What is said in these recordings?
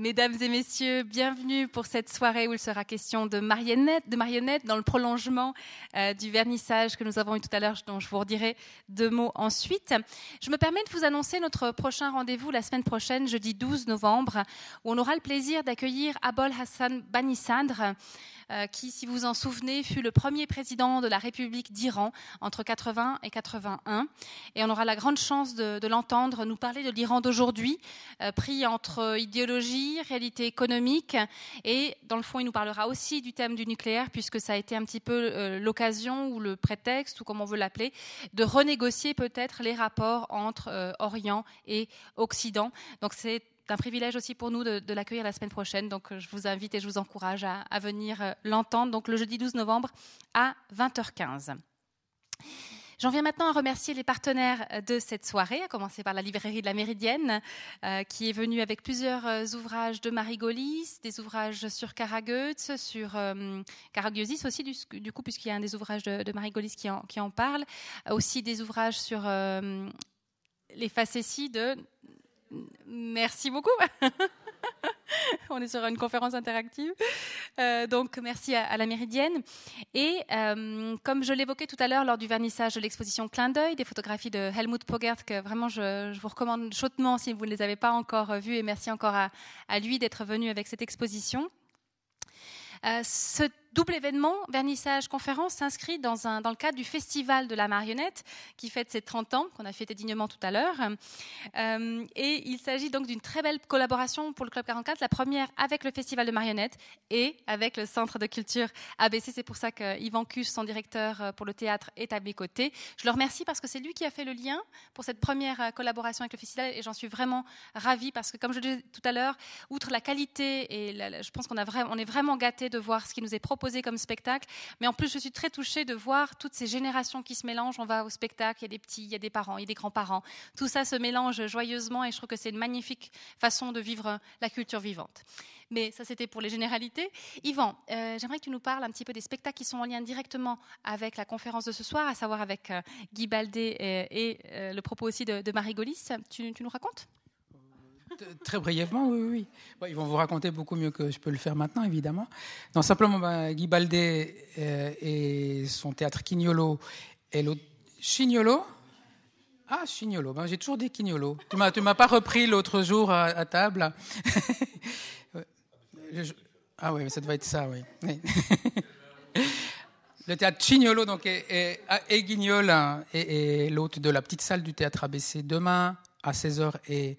Mesdames et messieurs, bienvenue pour cette soirée où il sera question de marionnettes, de marionnettes dans le prolongement euh, du vernissage que nous avons eu tout à l'heure, dont je vous redirai deux mots ensuite. Je me permets de vous annoncer notre prochain rendez-vous la semaine prochaine, jeudi 12 novembre, où on aura le plaisir d'accueillir Abol Hassan Banisandre. Euh, qui, si vous en souvenez, fut le premier président de la République d'Iran entre 80 et 81. Et on aura la grande chance de, l'entendre nous parler de l'Iran d'aujourd'hui, euh, pris entre idéologie, réalité économique. Et dans le fond, il nous parlera aussi du thème du nucléaire, puisque ça a été un petit peu euh, l'occasion ou le prétexte, ou comme on veut l'appeler, de renégocier peut-être les rapports entre Orient et Occident. Donc c'est un privilège aussi pour nous de, l'accueillir la semaine prochaine. Donc, je vous invite et je vous encourage à, venir euh, l'entendre. Donc, le jeudi 12 novembre à 20h15. J'en viens maintenant à remercier les partenaires de cette soirée, à commencer par la librairie de la Méridienne, euh, qui est venue avec plusieurs euh, ouvrages de Marie Golis, des ouvrages sur Karageutz, sur euh, aussi, du, coup, puisqu'il y a un des ouvrages de, Marie Golis qui en, qui en parle, aussi des ouvrages sur les facéties de Merci beaucoup. On est sur une conférence interactive. Euh, donc, merci à, la Méridienne. Et euh, comme je l'évoquais tout à l'heure lors du vernissage de l'exposition Clin d'œil, des photographies de Helmut Pogert, que vraiment je, vous recommande chaudement si vous ne les avez pas encore vues. Et merci encore à, lui d'être venu avec cette exposition. Euh, ce double événement, vernissage, conférence, s'inscrit dans, le cadre du Festival de la marionnette qui fête ses 30 ans, qu'on a fêté dignement tout à l'heure. Euh, et il s'agit donc d'une très belle collaboration pour le Club 44, la première avec le Festival de marionnettes et avec le Centre de culture ABC. C'est pour ça que Yvan son directeur euh, pour le théâtre, est à mes côtés. Je le remercie parce que c'est lui qui a fait le lien pour cette première euh, collaboration avec le festival et j'en suis vraiment ravie parce que, comme je le disais tout à l'heure, outre la qualité et je pense qu'on on est vraiment gâté de voir ce qui nous est proposé comme spectacle. Mais en plus, je suis très touchée de voir toutes ces générations qui se mélangent. On va au spectacle, il y a des petits, il y a des parents, il y a des grands-parents. Tout ça se mélange joyeusement et je trouve que c'est une magnifique façon de vivre la culture vivante. Mais ça, c'était pour les généralités. Yvan, euh, j'aimerais que tu nous parles un petit peu des spectacles qui sont en lien directement avec la conférence de ce soir, à savoir avec euh, Guy Baldé et, euh, le propos aussi de, Marie Golis. tu nous racontes? Très brièvement, oui, oui. ils vont vous raconter beaucoup mieux que je peux le faire maintenant, évidemment. Non, simplement, bah, Guy Baldé euh, et son théâtre Quignolo et l'autre. Chignolo? Ah, Chignolo. Ben, J'ai toujours dit Quignolo. Tu m'as, m'as pas repris l'autre jour à, table. ah oui, ça doit être ça, oui. Le théâtre Chignolo donc, et, et, Guignol hein, et l'hôte de la petite salle du théâtre ABC demain à 16h et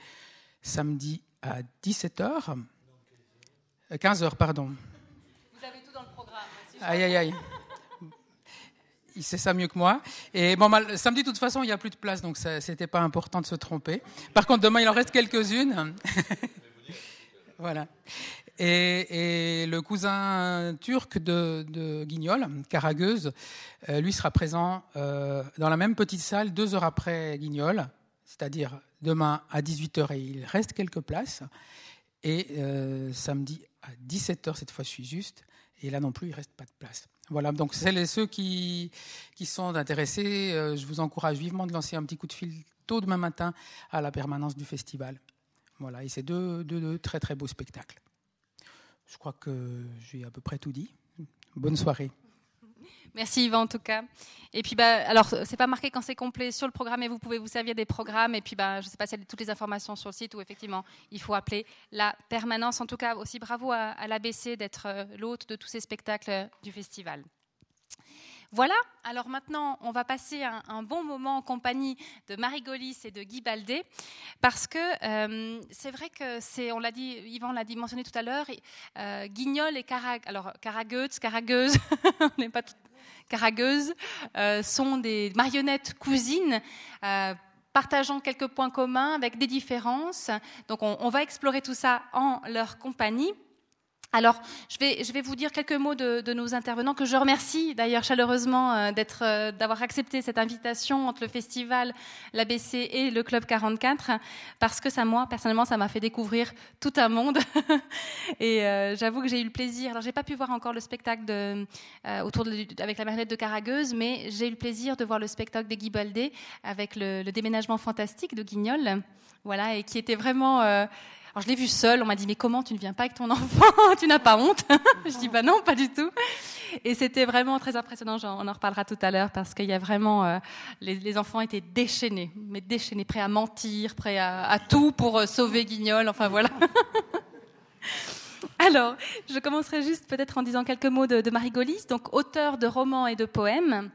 samedi à 17h. 15h, euh, pardon. Vous avez tout dans le programme. aïe, aïe, aïe. Il sait ça mieux que moi. Et bon, samedi, de toute façon, il n'y a plus de place, donc ce n'était pas important de se tromper. Par contre, demain, il en reste quelques-unes. voilà. Et, le cousin turc de, de Guignol, Caragueuse, euh, lui sera présent euh, dans la même petite salle deux heures après Guignol, c'est-à-dire demain à 18h et il reste quelques places. Et euh, samedi à 17h, cette fois je suis juste, et là non plus, il ne reste pas de place. Voilà, donc celles et ceux qui, sont intéressés, euh, je vous encourage vivement de lancer un petit coup de fil tôt demain matin à la permanence du festival. Voilà, et c'est deux, deux, deux très très beaux spectacles. Je crois que j'ai à peu près tout dit. Bonne soirée. Merci Yvan en tout cas. Et puis bah alors c'est pas marqué quand c'est complet sur le programme et vous pouvez vous servir des programmes et puis bah je sais pas a toutes les informations sur le site où effectivement il faut appeler la permanence. En tout cas aussi bravo à, à l'ABC d'être euh, l'hôte de tous ces spectacles du festival. Voilà, alors maintenant, on va passer un, bon moment en compagnie de Marie Golis et de Guy Baldé, parce que euh, c'est vrai que c'est, on l'a dit, Yvan l'a dit, mentionné tout à l'heure, euh, Guignol et Carag, alors Caragueuse, Caragueuse, on n'est pas Caragueuse, euh, sont des marionnettes cousines. partageant quelques points communs avec des différences. Donc on va explorer tout ça en leur compagnie. Alors, je vais, je vais, vous dire quelques mots de, de, nos intervenants que je remercie d'ailleurs chaleureusement euh, d'être, euh, d'avoir accepté cette invitation entre le festival, l'ABC et le Club 44, parce que ça, moi, personnellement, ça m'a fait découvrir tout un monde. et euh, j'avoue que j'ai eu le plaisir. Alors, j'ai pas pu voir encore le spectacle de, autour de, avec la marionnette de Caragueuse, mais j'ai eu le plaisir de voir le spectacle de Guy Baldé avec le, le déménagement fantastique de Guignol. Voilà, et qui était vraiment Alors je l'ai vu seul, on m'a dit mais comment tu ne viens pas avec ton enfant? Tu n'as pas honte? Je dis bah non, pas du tout. Et c'était vraiment très impressionnant, on en reparlera tout à l'heure parce qu'il y a vraiment, euh, les, enfants étaient déchaînés, mais déchaînés, prêts à mentir, prêts à, tout pour euh, sauver Guignol, enfin voilà. Alors, je commencerai juste peut-être en disant quelques mots de, de Marie Golis, donc auteur de romans et de poèmes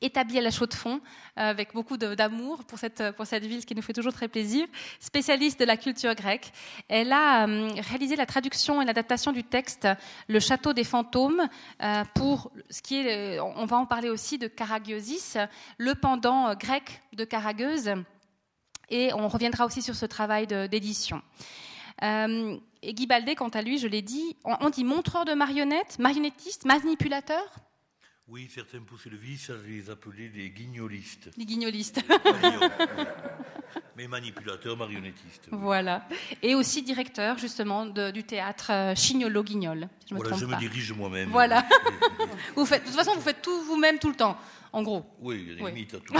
établie à la chaux de fond, euh, avec beaucoup d'amour pour cette, pour cette ville, ce qui nous fait toujours très plaisir, spécialiste de la culture grecque. Elle a euh, réalisé la traduction et l'adaptation du texte Le Château des fantômes euh, pour ce qui est, on va en parler aussi de Karagiosis, le pendant grec de Karageuse, et on reviendra aussi sur ce travail d'édition. et Guy Baldé, quant à lui, je l'ai dit, on dit montreur de marionnettes, marionnettiste, manipulateur oui, certains poussaient le vice à les appeler des guignolistes. Les guignolistes. Mais manipulateurs, marionnettistes. Voilà. Et aussi directeur, justement, du théâtre euh, Chignolo-Guignol. Je me, voilà, je me dirige moi-même. Voilà. vous faites, de toute façon, vous faites tout vous-même tout le temps, en gros. Oui, il y a des limites à tout.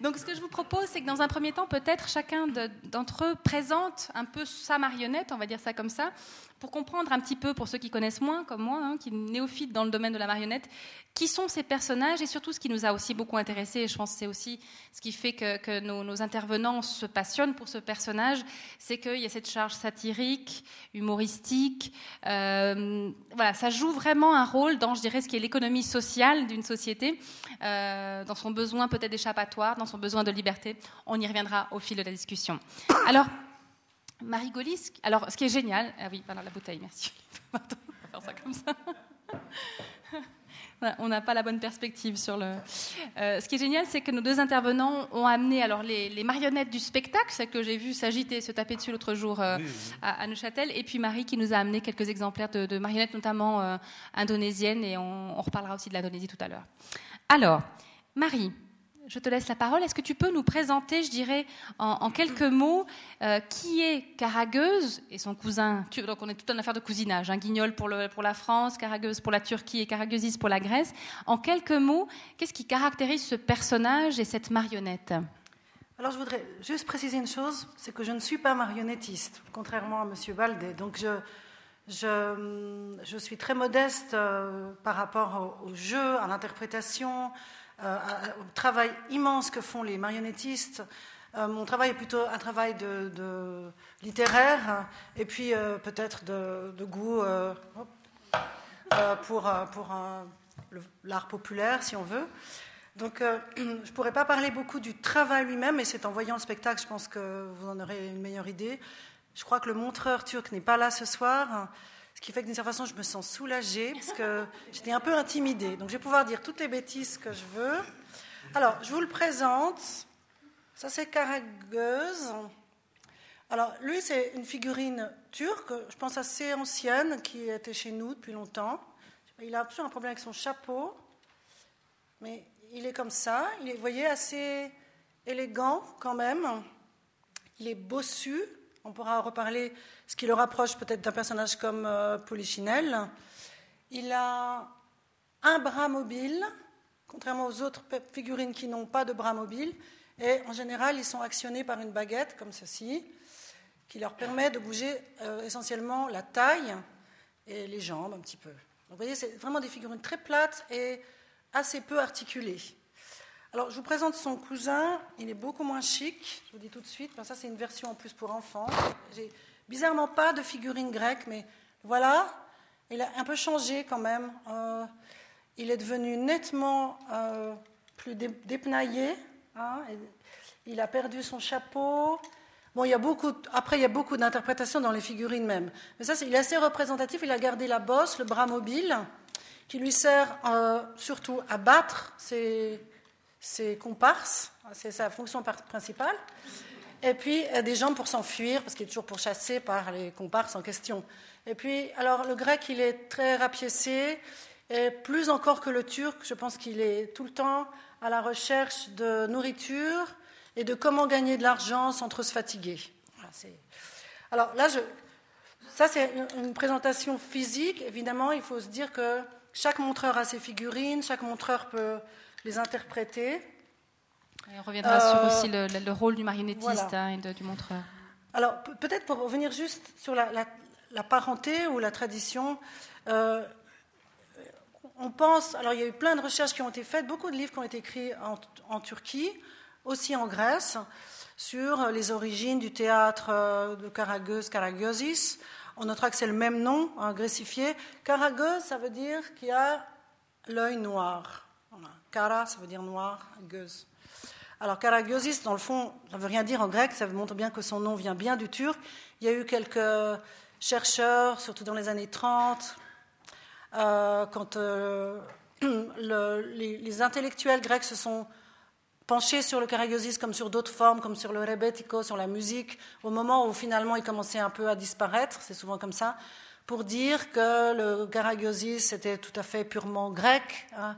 Donc, ce que je vous propose, c'est que dans un premier temps, peut-être chacun d'entre eux présente un peu sa marionnette, on va dire ça comme ça, pour comprendre un petit peu, pour ceux qui connaissent moins, comme moi, hein, qui néophytes dans le domaine de la marionnette, qui sont ces personnages et surtout ce qui nous a aussi beaucoup intéressés, et je pense que c'est aussi ce qui fait que, nos, intervenants se passionnent pour ce personnage, c'est qu'il y a cette charge satirique, humoristique. Euh, voilà, ça joue vraiment un rôle dans, je dirais, ce qui est l'économie sociale d'une société, euh, dans son besoin peut-être d'échappatoire, dans son besoin de liberté. On y reviendra au fil de la discussion. Alors, Marie Golis, alors ce qui est génial, ah oui, voilà la bouteille, merci. on va faire ça comme ça. on n'a pas la bonne perspective sur le. Euh, ce qui est génial, c'est que nos deux intervenants ont amené alors les, marionnettes du spectacle, celles que j'ai vu s'agiter, se taper dessus l'autre jour euh, À, Neuchâtel, et puis Marie qui nous a amené quelques exemplaires de, marionnettes, notamment euh, indonésiennes, et on, on reparlera aussi de l'Indonésie tout à l'heure. Alors, Marie, je te laisse la parole. Est-ce que tu peux nous présenter, je dirais, en, quelques mots, euh, qui est Caragueuse et son cousin? Donc, on est tout en affaire de cousinage. Un hein, Guignol pour, le, pour, la France, Caragueuse pour la Turquie et Carageusis pour la Grèce. En quelques mots, qu'est-ce qui caractérise ce personnage et cette marionnette? Alors je voudrais juste préciser une chose, c'est que je ne suis pas marionnettiste, contrairement à M. Baldé. Donc je, je, je, suis très modeste euh, par rapport au jeu, à l'interprétation, au travail immense que font les marionnettistes. Euh, mon travail est plutôt un travail de, littéraire et puis euh, peut-être de, goût pour, pour l'art populaire, si on veut. Donc, je ne pourrais pas parler beaucoup du travail lui-même, mais c'est en voyant le spectacle, je pense que vous en aurez une meilleure idée. Je crois que le montreur turc n'est pas là ce soir. Qui fait que d'une certaine façon, je me sens soulagée parce que j'étais un peu intimidée. Donc je vais pouvoir dire toutes les bêtises que je veux. Alors, je vous le présente. Ça, c'est Karageuse. Alors, lui, c'est une figurine turque, je pense assez ancienne, qui était chez nous depuis longtemps. Il a absolument un problème avec son chapeau, mais il est comme ça. Il est, vous voyez, assez élégant quand même. Il est bossu. On pourra reparler ce qui le rapproche peut-être d'un personnage comme euh, Polichinelle. Il a un bras mobile, contrairement aux autres figurines qui n'ont pas de bras mobile. Et en général, ils sont actionnés par une baguette comme ceci, qui leur permet de bouger euh, essentiellement la taille et les jambes un petit peu. vous voyez, c'est vraiment des figurines très plates et assez peu articulées. Alors, je vous présente son cousin. Il est beaucoup moins chic. Je vous dis tout de suite. ça, c'est une version en plus pour enfants. J'ai bizarrement pas de figurine grecque, mais voilà. Il a un peu changé quand même. Euh, il est devenu nettement euh, plus dépenaillé. Hein, il a perdu son chapeau. Bon, il y a beaucoup, après, il y a beaucoup d'interprétations dans les figurines même. Mais ça, il est assez représentatif. Il a gardé la bosse, le bras mobile, qui lui sert euh, surtout à battre ses, c'est comparse, c'est sa fonction principale. Et puis des jambes pour s'enfuir, parce qu'il est toujours pourchassé par les comparses en question. Et puis, alors le grec, il est très rapiécé, et plus encore que le turc, je pense qu'il est tout le temps à la recherche de nourriture et de comment gagner de l'argent sans trop se fatiguer. alors là, ça c'est une présentation physique. Évidemment, il faut se dire que chaque montreur a ses figurines, chaque montreur peut les interpréter. on reviendra sur euh, aussi le, rôle du marionnettiste hein, et du montreur. alors, peut-être pour revenir juste sur la, parenté ou la tradition, euh, on pense, alors il y a eu plein de recherches qui ont été faites, beaucoup de livres qui ont été écrits en, Turquie, aussi en Grèce, sur les origines du théâtre euh, de Karagöz, Karagözis. On notera que c'est le même nom, hein, grécifié. Karagöz, ça veut dire qu'il a l'œil noir. Kara, ça veut dire noir, göz. Alors Karagiosis, dans le fond, ça ne veut rien dire en grec, ça montre bien que son nom vient bien du turc. Il y a eu quelques chercheurs, surtout dans les années 30, euh, quand euh, les, intellectuels grecs se sont penchés sur le karagiosis comme sur d'autres formes, comme sur le rebetiko, sur la musique, au moment où finalement il commençait un peu à disparaître, c'est souvent comme ça, pour dire que le karagiosis était tout à fait purement grec. Hein,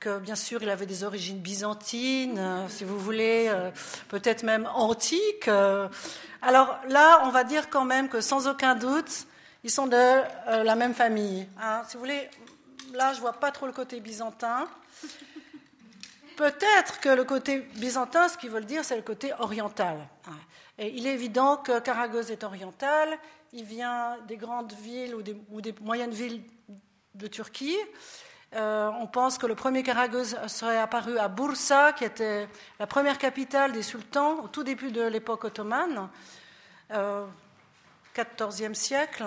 que bien sûr il avait des origines byzantines, euh, si vous voulez, euh, peut-être même antiques. Euh. Alors là, on va dire quand même que sans aucun doute, ils sont de la même famille. Hein. Si vous voulez, là, je vois pas trop le côté byzantin. Peut-être que le côté byzantin, ce qu'ils veulent dire, c'est le côté oriental. Hein. Et il est évident que Karagoz est oriental. Il vient des grandes villes ou des moyennes villes de Turquie. Euh, on pense que le premier Karagöz serait apparu à Bursa, qui était la première capitale des sultans au tout début de l'époque ottomane, euh, 14e siècle.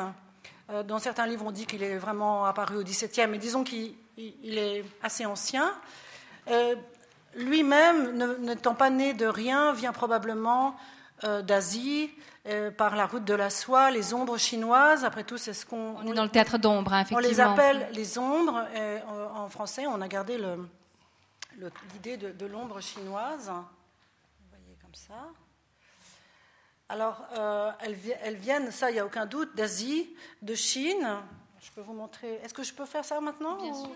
Euh, dans certains livres, on dit qu'il est vraiment apparu au XVIIe, mais disons qu'il est assez ancien. Euh, lui-même, n'étant pas né de rien, vient probablement d'Asie, euh, par la route de la soie, les ombres chinoises. Après tout, c'est ce qu'on. On est dans le théâtre d'ombre, effectivement. On les appelle les ombres. Euh, en français, on a gardé l'idée de, l'ombre chinoise. Vous voyez comme ça. Alors, euh, elles, viennent, ça, il n'y a aucun doute, d'Asie, de Chine. Je peux vous montrer. Est-ce que je peux faire ça maintenant Bien sûr.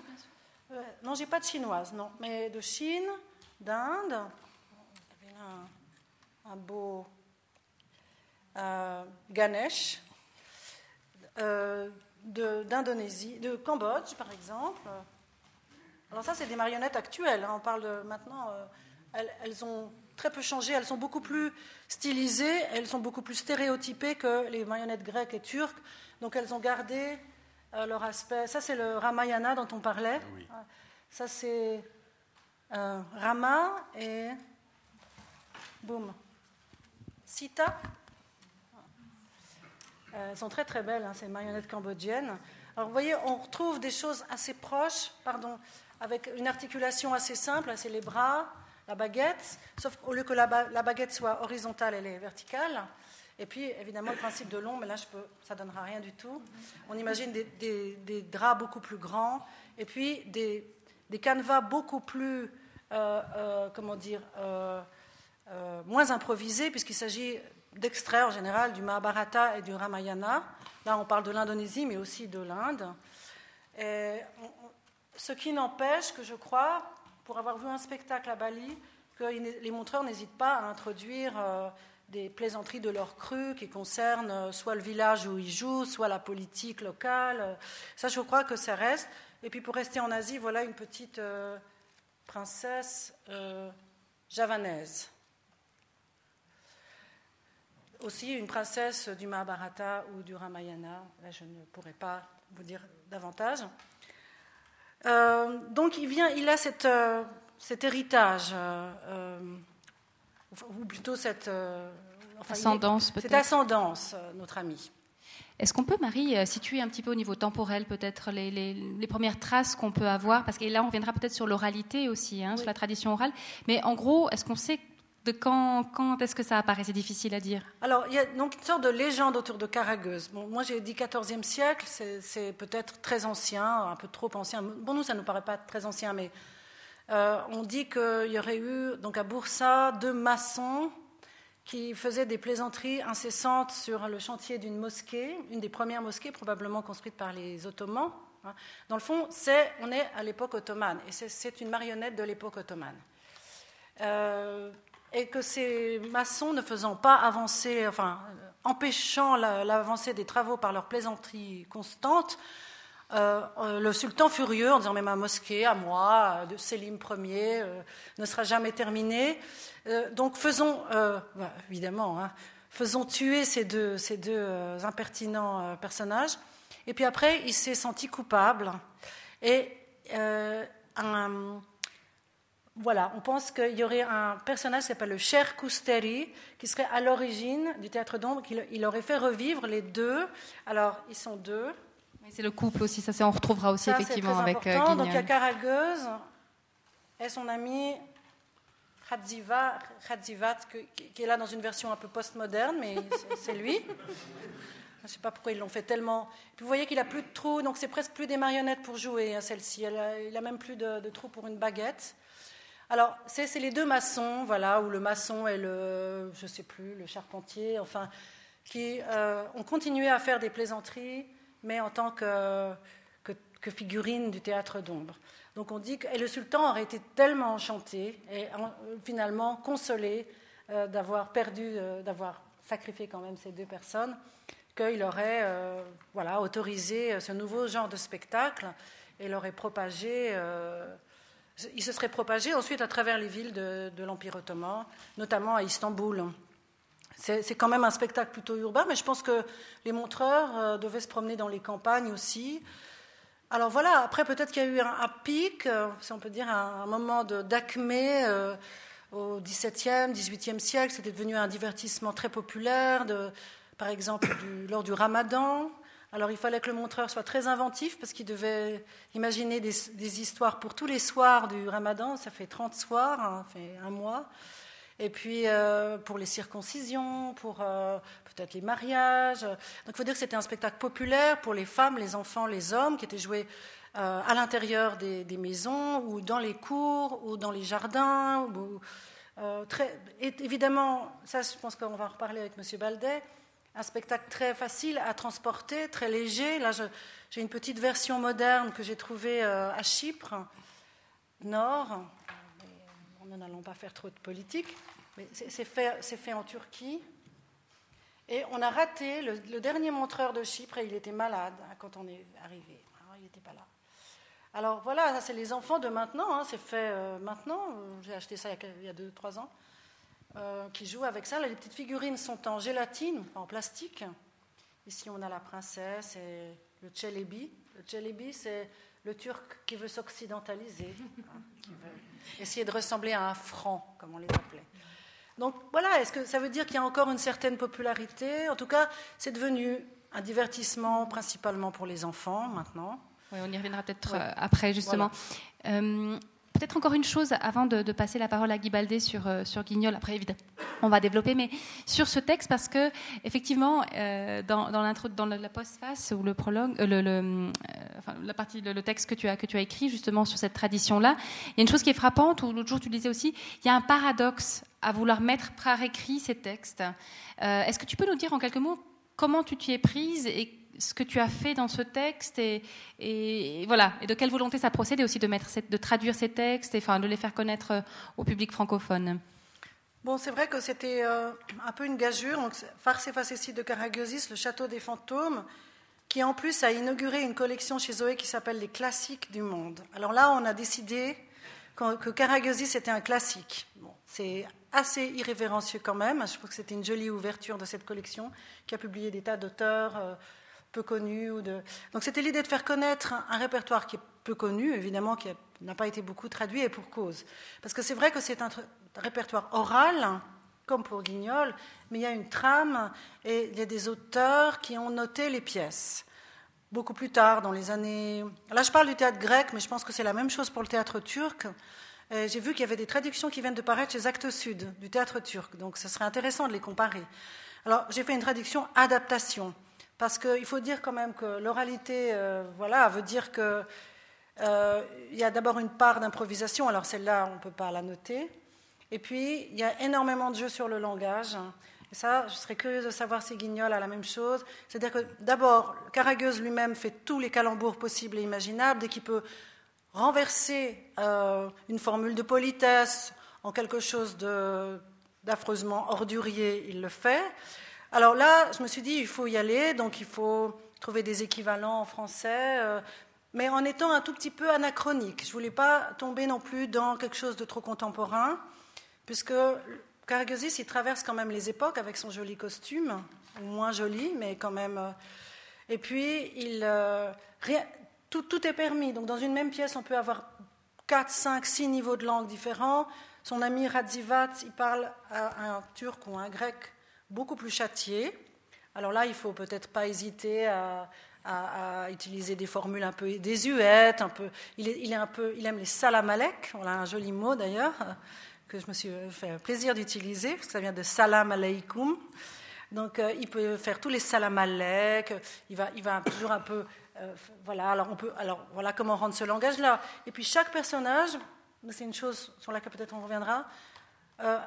non, j'ai pas de chinoise, non, mais de Chine, d'Inde. Un, un beau euh, Ganesh, euh, d'Indonésie, de, Cambodge par exemple. Alors ça, c'est des marionnettes actuelles. Hein. On parle de, maintenant, euh, elles, ont très peu changé. Elles sont beaucoup plus stylisées, elles sont beaucoup plus stéréotypées que les marionnettes grecques et turques. Donc elles ont gardé leur aspect. Ça, c'est le Ramayana dont on parlait. Ah ça, c'est Rama et boum. Sita. Euh, sont très très belles, hein, ces marionnettes cambodgiennes. Alors vous voyez, on retrouve des choses assez proches, pardon, avec une articulation assez simple, c'est les bras, la baguette, sauf qu'au lieu que la, baguette soit horizontale, elle est verticale. Et puis, évidemment, le principe de long, mais là, ça ne donnera rien du tout. On imagine des, draps beaucoup plus grands, et puis des, canevas beaucoup plus, euh, euh, comment dire, moins improvisés, puisqu'il s'agit d'extraits en général du Mahabharata et du Ramayana. Là, on parle de l'Indonésie, mais aussi de l'Inde. Ce qui n'empêche que je crois, pour avoir vu un spectacle à Bali, que les montreurs n'hésitent pas à introduire euh, des plaisanteries de leur cru qui concernent euh, soit le village où ils jouent, soit la politique locale. Ça, je crois que ça reste. Et puis pour rester en Asie, voilà une petite euh, princesse javanaise aussi une princesse du Mahabharata ou du Ramayana. Là, je ne pourrais pas vous dire davantage. Euh, donc, il, vient, il a cette, euh, cet héritage, euh, ou plutôt cette ascendance, cette ascendance, notre ami. Est-ce qu'on peut, Marie, situer un petit peu au niveau temporel peut-être les, les, premières traces qu'on peut avoir? Parce que là, on viendra peut-être sur l'oralité aussi, hein, sur la tradition orale. Mais en gros, est-ce qu'on sait de quand, est-ce que ça apparaît? C'est difficile à dire. Alors, il y a donc une sorte de légende autour de Caragueuse. Bon, moi, j'ai dit 14e siècle, c'est peut-être très ancien, un peu trop ancien. Bon, nous, ça ne nous paraît pas très ancien, mais euh, on dit qu'il y aurait eu, donc à Boursa, deux maçons qui faisaient des plaisanteries incessantes sur le chantier d'une mosquée, une des premières mosquées probablement construites par les Ottomans. Hein. Dans le fond, c'est, on est à l'époque ottomane, et c'est une marionnette de l'époque ottomane. Euh, et que ces maçons ne faisant pas avancer, enfin, empêchant l'avancée des travaux par leur plaisanterie constante, euh, euh, le sultan furieux en disant mais ma mosquée à moi de Sélim Ier euh, ne sera jamais terminée donc faisons bah, évidemment hein, faisons tuer ces deux, ces deux euh, impertinents euh, personnages. Et puis après, il s'est senti coupable. Et un, voilà, on pense qu'il y aurait un personnage qui s'appelle le Cher Cousteri, qui serait à l'origine du théâtre d'ombre, qu'il aurait fait revivre les deux. Alors, ils sont deux. c'est le couple aussi, ça, on retrouvera aussi effectivement avec Guignol. Donc, il y a Caragueuse et son ami Radzivat, qui est là dans une version un peu postmoderne, mais c'est lui. Je ne sais pas pourquoi ils l'ont fait tellement. vous voyez qu'il a plus de trous, donc c'est presque plus des marionnettes pour jouer, hein, celle-ci. Il a même plus de, de trous pour une baguette. Alors, c'est les deux maçons, voilà, où le maçon et le, je sais plus, le charpentier, enfin, qui euh, ont continué à faire des plaisanteries, mais en tant que, que, figurine du théâtre d'ombre. Donc on dit que et le sultan aurait été tellement enchanté et finalement consolé euh, d'avoir perdu, euh, d'avoir sacrifié quand même ces deux personnes, qu'il aurait voilà, autorisé ce nouveau genre de spectacle et l'aurait propagé il se serait propagé ensuite à travers les villes de, l'Empire ottoman, notamment à Istanbul. C'est quand même un spectacle plutôt urbain, mais je pense que les montreurs euh, devaient se promener dans les campagnes aussi. Alors voilà, après peut-être qu'il y a eu un, pic, euh, si on peut dire, un, moment d'acmé euh, au XVIIe, XVIIIe siècle. C'était devenu un divertissement très populaire, par exemple lors du ramadan. Alors il fallait que le montreur soit très inventif parce qu'il devait imaginer des, histoires pour tous les soirs du ramadan. Ça fait 30 soirs, hein, fait un mois. Et puis euh, pour les circoncisions, pour euh, peut-être les mariages. Donc il faut dire que c'était un spectacle populaire pour les femmes, les enfants, les hommes qui étaient joués euh, à l'intérieur des, maisons ou dans les cours ou dans les jardins. très, évidemment, ça je pense qu'on va en reparler avec M. Baldet un spectacle très facile à transporter, très léger. Là, j'ai une petite version moderne que j'ai trouvée euh, à Chypre, nord. Mais n'allons pas faire trop de politique. Mais c'est fait, en Turquie. Et on a raté le, dernier montreur de Chypre et il était malade hein, quand on est arrivé. il n'était pas là. Alors voilà, c'est les enfants de maintenant. Hein, c'est fait euh, maintenant. J'ai acheté ça il y a 2-3 ans. Euh, qui jouent avec ça. les petites figurines sont en gélatine, en plastique. Ici, on a la princesse et le Celebi. Le Celebi, c'est le turc qui veut s'occidentaliser, hein, qui veut essayer de ressembler à un franc, comme on les appelait. Donc voilà, est-ce que ça veut dire qu'il y a encore une certaine popularité? En tout cas, c'est devenu un divertissement principalement pour les enfants maintenant. Oui, on y reviendra peut-être euh, après, justement. Euh, Peut-être encore une chose avant de, passer la parole à Guy Baldé sur, euh, sur Guignol. Après, évidemment, on va développer, mais sur ce texte, parce que effectivement, euh, dans, dans, dans la postface ou le prologue, euh, le, la partie, le, texte que tu as que tu as écrit justement sur cette tradition-là, il y a une chose qui est frappante. Ou l'autre jour, tu disais aussi, il y a un paradoxe à vouloir mettre par écrit ces textes. Est-ce que tu peux nous dire en quelques mots comment tu t'y es prise et ce que tu as fait dans ce texte et, voilà et de quelle volonté ça procède et aussi de mettre de traduire ces textes et enfin de les faire connaître euh, au public francophone. Bon, c'est vrai que c'était euh, un peu une gageure. Donc, Farce et facétie de Caragiosis, le château des fantômes, qui en plus a inauguré une collection chez Zoé qui s'appelle Les classiques du monde. Alors là, on a décidé que Caragiosis était un classique. Bon, c'est assez irrévérencieux quand même. Je trouve que c'était une jolie ouverture de cette collection qui a publié des tas d'auteurs. Euh, peu connus. Donc c'était l'idée de faire connaître un, répertoire qui est peu connu, évidemment, qui n'a pas été beaucoup traduit, et pour cause. Parce que c'est vrai que c'est un, répertoire oral, comme pour Guignol, mais il y a une trame, et il y a des auteurs qui ont noté les pièces. Beaucoup plus tard, dans les années... Là, je parle du théâtre grec, mais je pense que c'est la même chose pour le théâtre turc. J'ai vu qu'il y avait des traductions qui viennent de paraître chez Actes Sud, du théâtre turc. Donc, ce serait intéressant de les comparer. Alors, j'ai fait une traduction adaptation. Parce qu'il faut dire quand même que l'oralité, euh, voilà, veut dire qu'il euh, y a d'abord une part d'improvisation, alors celle-là, on ne peut pas la noter. Et puis, il y a énormément de jeux sur le langage. Et ça, je serais curieuse de savoir si Guignol a la même chose. C'est-à-dire que d'abord, Caragueuse lui-même fait tous les calembours possibles et imaginables. Dès qu'il peut renverser euh, une formule de politesse en quelque chose d'affreusement ordurier, il le fait. Alors là, je me suis dit, il faut y aller, donc il faut trouver des équivalents en français, euh, mais en étant un tout petit peu anachronique. Je ne voulais pas tomber non plus dans quelque chose de trop contemporain, puisque Karagesis, il traverse quand même les époques avec son joli costume, moins joli, mais quand même. euh, Et puis, euh, tout, est permis. Donc, dans une même pièce, on peut avoir 4, 5, 6 niveaux de langue différents. Son ami Radzivat, il parle un turc ou un grec beaucoup plus châtié. Alors là, il faut peut-être pas hésiter à, utiliser des formules un peu désuètes, un peu. Il, est, un peu, il aime les salamalek. On a un joli mot d'ailleurs que je me suis fait plaisir d'utiliser parce que ça vient de salam aleikum. Donc euh, il peut faire tous les salam alek. Il va, il va toujours un peu. euh, voilà. Alors on peut. Alors voilà comment rendre ce langage-là. Et puis chaque personnage, c'est une chose sur laquelle peut-être on reviendra. euh,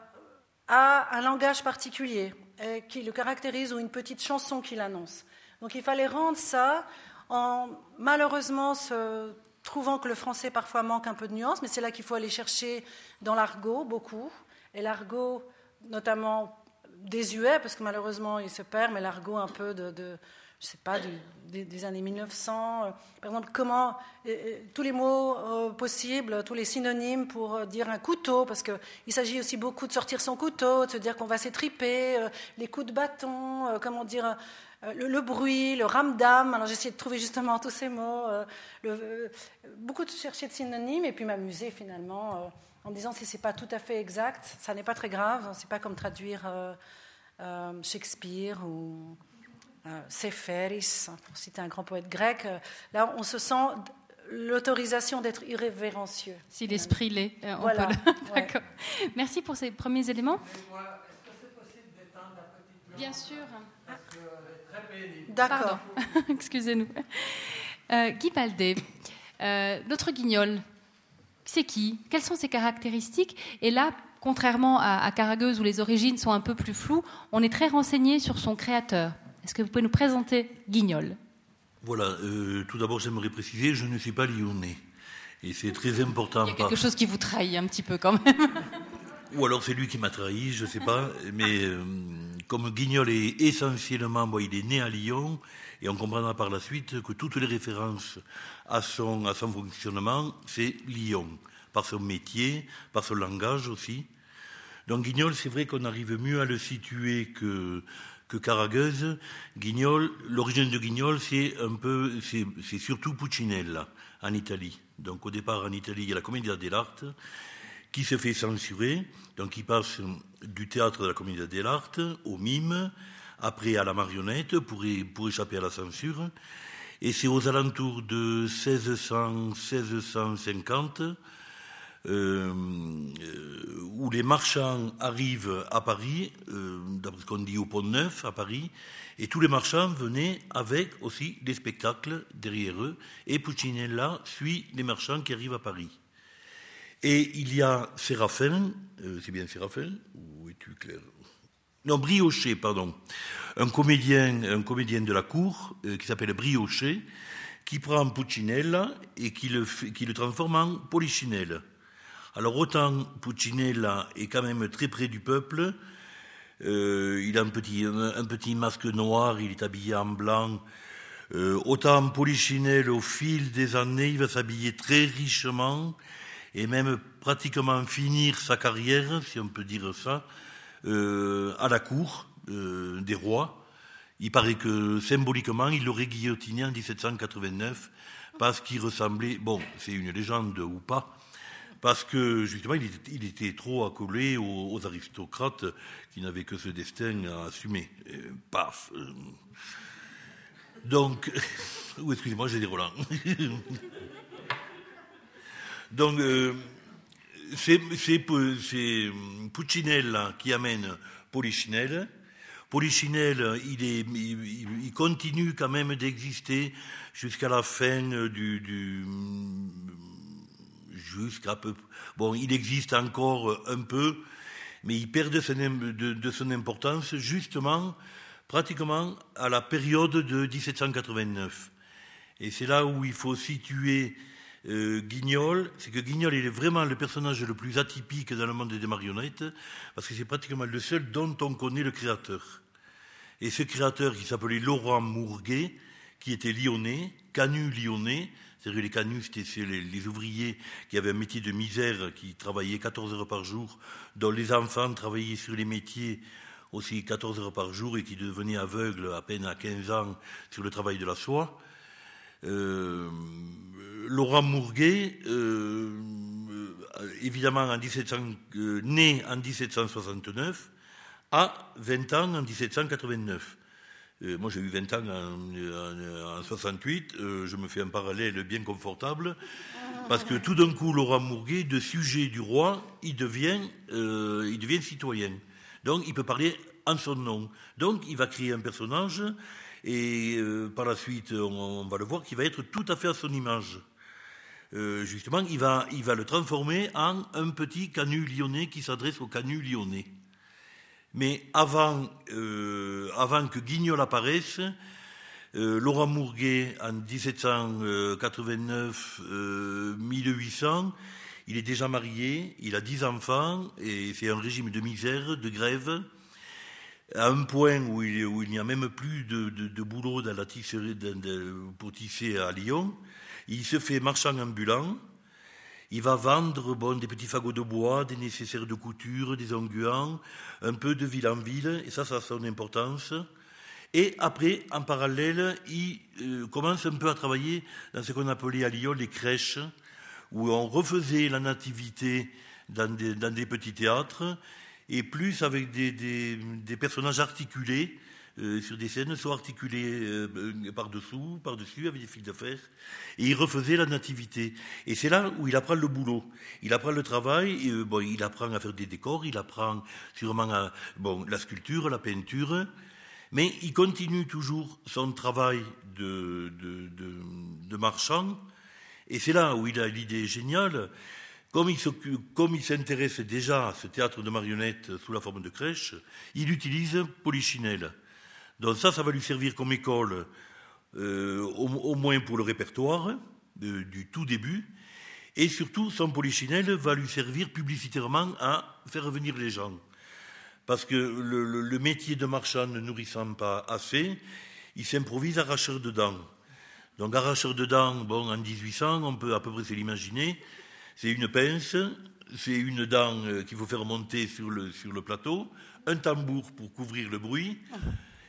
a un langage particulier euh, qui le caractérise ou une petite chanson qui l'annonce. Donc il fallait rendre ça en malheureusement se trouvant que le français parfois manque un peu de nuances, mais c'est là qu'il faut aller chercher dans l'argot beaucoup. Et l'argot, notamment désuet, parce que malheureusement il se perd, mais l'argot un peu de je sais pas, des, années 1900. euh, Par exemple, comment euh, euh, tous les mots possibles, tous les synonymes pour dire un couteau, parce qu'il s'agit aussi beaucoup de sortir son couteau, de se dire qu'on va s'étriper, les coups de bâton, comment dire. le, bruit, le ramdam. Alors essayé de trouver justement tous ces mots. beaucoup de chercher de synonymes et puis m'amuser finalement en me disant si c'est pas tout à fait exact, ça n'est pas très grave. C'est pas comme traduire Shakespeare ou euh, Seferis, pour citer un grand poète grec. Euh, Là, on se sent l'autorisation d'être irrévérencieux. Si l'esprit l'est, euh, on Voilà, peut le- ouais. D'accord. Merci pour ces premiers éléments. Bien sûr. D'accord. Pardon. Excusez-nous. Euh, Guy Baldé, euh, notre guignol, c'est qui? Quelles sont ses caractéristiques? Et là, contrairement à, à Caragueuse, où les origines sont un peu plus floues, on est très renseigné sur son créateur. Est-ce que vous pouvez nous présenter Guignol? Voilà, euh, tout d'abord, j'aimerais préciser, je ne suis pas lyonnais. Et c'est très important. Il y a par- quelque chose qui vous trahit un petit peu quand même. Ou alors c'est lui qui m'a trahi, je ne sais pas. Mais euh, comme Guignol est essentiellement, bon, il est né à Lyon, et on comprendra par la suite que toutes les références à son, à son fonctionnement, c'est Lyon, par son métier, par son langage aussi. Donc Guignol, c'est vrai qu'on arrive mieux à le situer que, que Caragueuse. Guignol, l'origine de Guignol, c'est un peu, c'est, surtout Puccinella, en Italie. Donc au départ, en Italie, il y a la Commedia dell'arte, qui se fait censurer. Donc il passe du théâtre de la Commedia dell'arte au mime, après à la marionnette pour, pour échapper à la censure. Et c'est aux alentours de 1600, 1650 euh, euh, où les marchands arrivent à Paris, euh, d'après ce qu'on dit au Pont Neuf à Paris, et tous les marchands venaient avec aussi des spectacles derrière eux, et Puccinella suit les marchands qui arrivent à Paris. Et il y a Séraphin, c'est bien Séraphin, ou es-tu clair? Non, Briochet, pardon. Un comédien, un comédien de la cour qui s'appelle Briochet, qui prend Puccinella et qui le transforme en Polichinelle. Alors autant Puccinella est quand même très près du peuple, euh, il a un petit, un, petit masque noir, il est habillé en blanc. Euh, autant Polichinelle, au fil des années, il va s'habiller très richement et même pratiquement finir sa carrière, si on peut dire ça, euh, à la cour euh, des rois. Il paraît que symboliquement, il l'aurait guillotiné en 1789 parce qu'il ressemblait, bon, c'est une légende ou pas, parce que justement, il était, trop accolé aux, aristocrates qui n'avaient que ce destin à assumer. Paf. euh. Donc, ou excusez-moi, j'ai des relents. Donc, euh, c'est c'est Pu- c'est Puccinella qui amène Polichinelle. Polichinelle, il, est, il, continue quand même d'exister jusqu'à la fin du jusqu'à peu. Bon, il existe encore un peu, mais il perd de son, importance justement, pratiquement à la période de 1789. Et c'est là où il faut situer euh, Guignol, c'est que Guignol est vraiment le personnage le plus atypique dans le monde des marionnettes, parce que c'est pratiquement le seul dont on connaît le créateur. Et ce créateur qui s'appelait Laurent Mourguet, qui était lyonnais, canu lyonnais, C'est-à-dire les canuts, c'était les, ouvriers qui avaient un métier de misère, qui travaillaient 14 heures par jour, dont les enfants travaillaient sur les métiers aussi 14 heures par jour et qui devenaient aveugles à peine à 15 ans sur le travail de la soie. Euh, Laurent Mourguet, euh, évidemment en 1700, euh, né en 1769, a 20 ans en 1789. Euh, moi, j'ai eu 20 ans en, en, 68. Euh, je me fais un parallèle bien confortable. Parce que tout d'un coup, Laurent Mourguet, de sujet du roi, il devient, euh, citoyen. Donc, il peut parler en son nom. Donc, il va créer un personnage. Et par la suite, on, va le voir, qui va être tout à fait à son image. Justement, il va, il va le transformer en un petit canut lyonnais qui s'adresse au canut lyonnais. Mais avant, euh, avant que Guignol apparaisse, euh, Laurent Mourguet, en 1789, 1800, il est déjà marié, il a dix enfants, et c'est un régime de misère, de grève, à un point où il, n'y a même plus de, de, de boulot dans la tisserie, de, pour tisser à Lyon. Il se fait marchand ambulant. Il va vendre bon, des petits fagots de bois, des nécessaires de couture, des onguents, un peu de ville en ville, et ça, ça a son importance. Et après, en parallèle, il euh, commence un peu à travailler dans ce qu'on appelait à Lyon les crèches, où on refaisait la nativité dans des, petits théâtres, et plus avec des personnages articulés, euh, sur des scènes, soit articulées euh, par-dessous, par-dessus, avec des fils fer, et il refaisait la nativité. Et c'est là où il apprend le boulot. Il apprend le travail, euh, bon, il apprend à faire des décors, il apprend sûrement à, la sculpture, la peinture, mais il continue toujours son travail de, de marchand, et c'est là où il a l'idée géniale. Comme il s'intéresse déjà à ce théâtre de marionnettes sous la forme de crèche, il utilise Polichinelle. Donc ça, ça va lui servir comme école, euh, au, moins pour le répertoire de, du tout début. Et surtout, son polichinelle va lui servir publicitairement à faire venir les gens. Parce que le, métier de marchand ne nourrissant pas assez, il s'improvise arracheur de dents. Donc arracheur de dents, bon, en 1800, on peut à peu près se l'imaginer, c'est une pince, c'est une dent euh, qu'il faut faire monter sur le plateau, un tambour pour couvrir le bruit,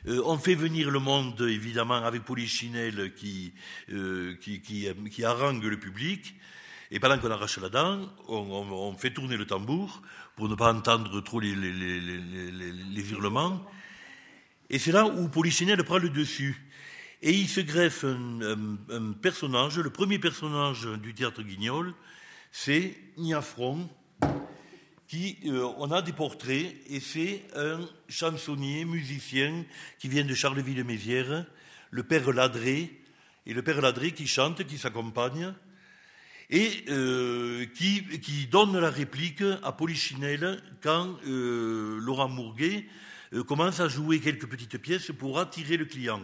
euh, on fait venir le monde, évidemment, avec Polichinelle qui, euh, qui, harangue le public. Et pendant qu'on arrache la dent, on, fait tourner le tambour pour ne pas entendre trop les, les, hurlements. Et c'est là où Polichinelle prend le dessus. Et il se greffe un, un personnage, le premier personnage du théâtre Guignol, c'est Niafron, qui, euh, on a des portraits, et c'est un chansonnier, musicien, qui vient de Charleville-Mézières, le père Ladré, et le père Ladré qui chante, qui s'accompagne, et euh, qui, donne la réplique à Polichinelle quand euh, Laurent Mourguet euh, commence à jouer quelques petites pièces pour attirer le client.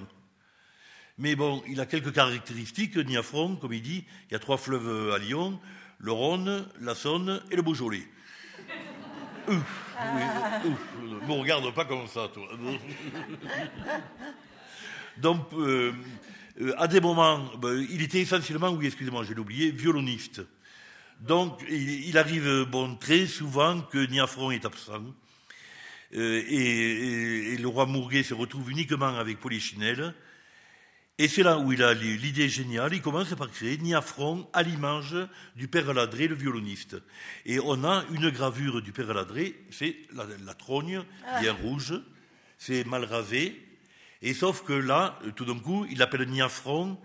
Mais bon, il a quelques caractéristiques, Niafron, comme il dit, il y a trois fleuves à Lyon, le Rhône, la Saône et le Beaujolais. Ouf, oui, ouf. Me regarde pas comme ça, toi. Donc, euh, à des moments, ben, il était essentiellement, oui, excusez-moi, j'ai oublié, violoniste. Donc, il, arrive, bon, très souvent que Niafron est absent. Euh, et, et, et, le roi Mourguet se retrouve uniquement avec Polichinelle. Et c'est là où il a l'idée géniale. Il commence par créer Niafron à l'image du père Ladré, le violoniste. Et on a une gravure du père Ladré, c'est la, la, trogne, bien rouge, c'est mal rasé. Et sauf que là, tout d'un coup, il l'appelle Niafron.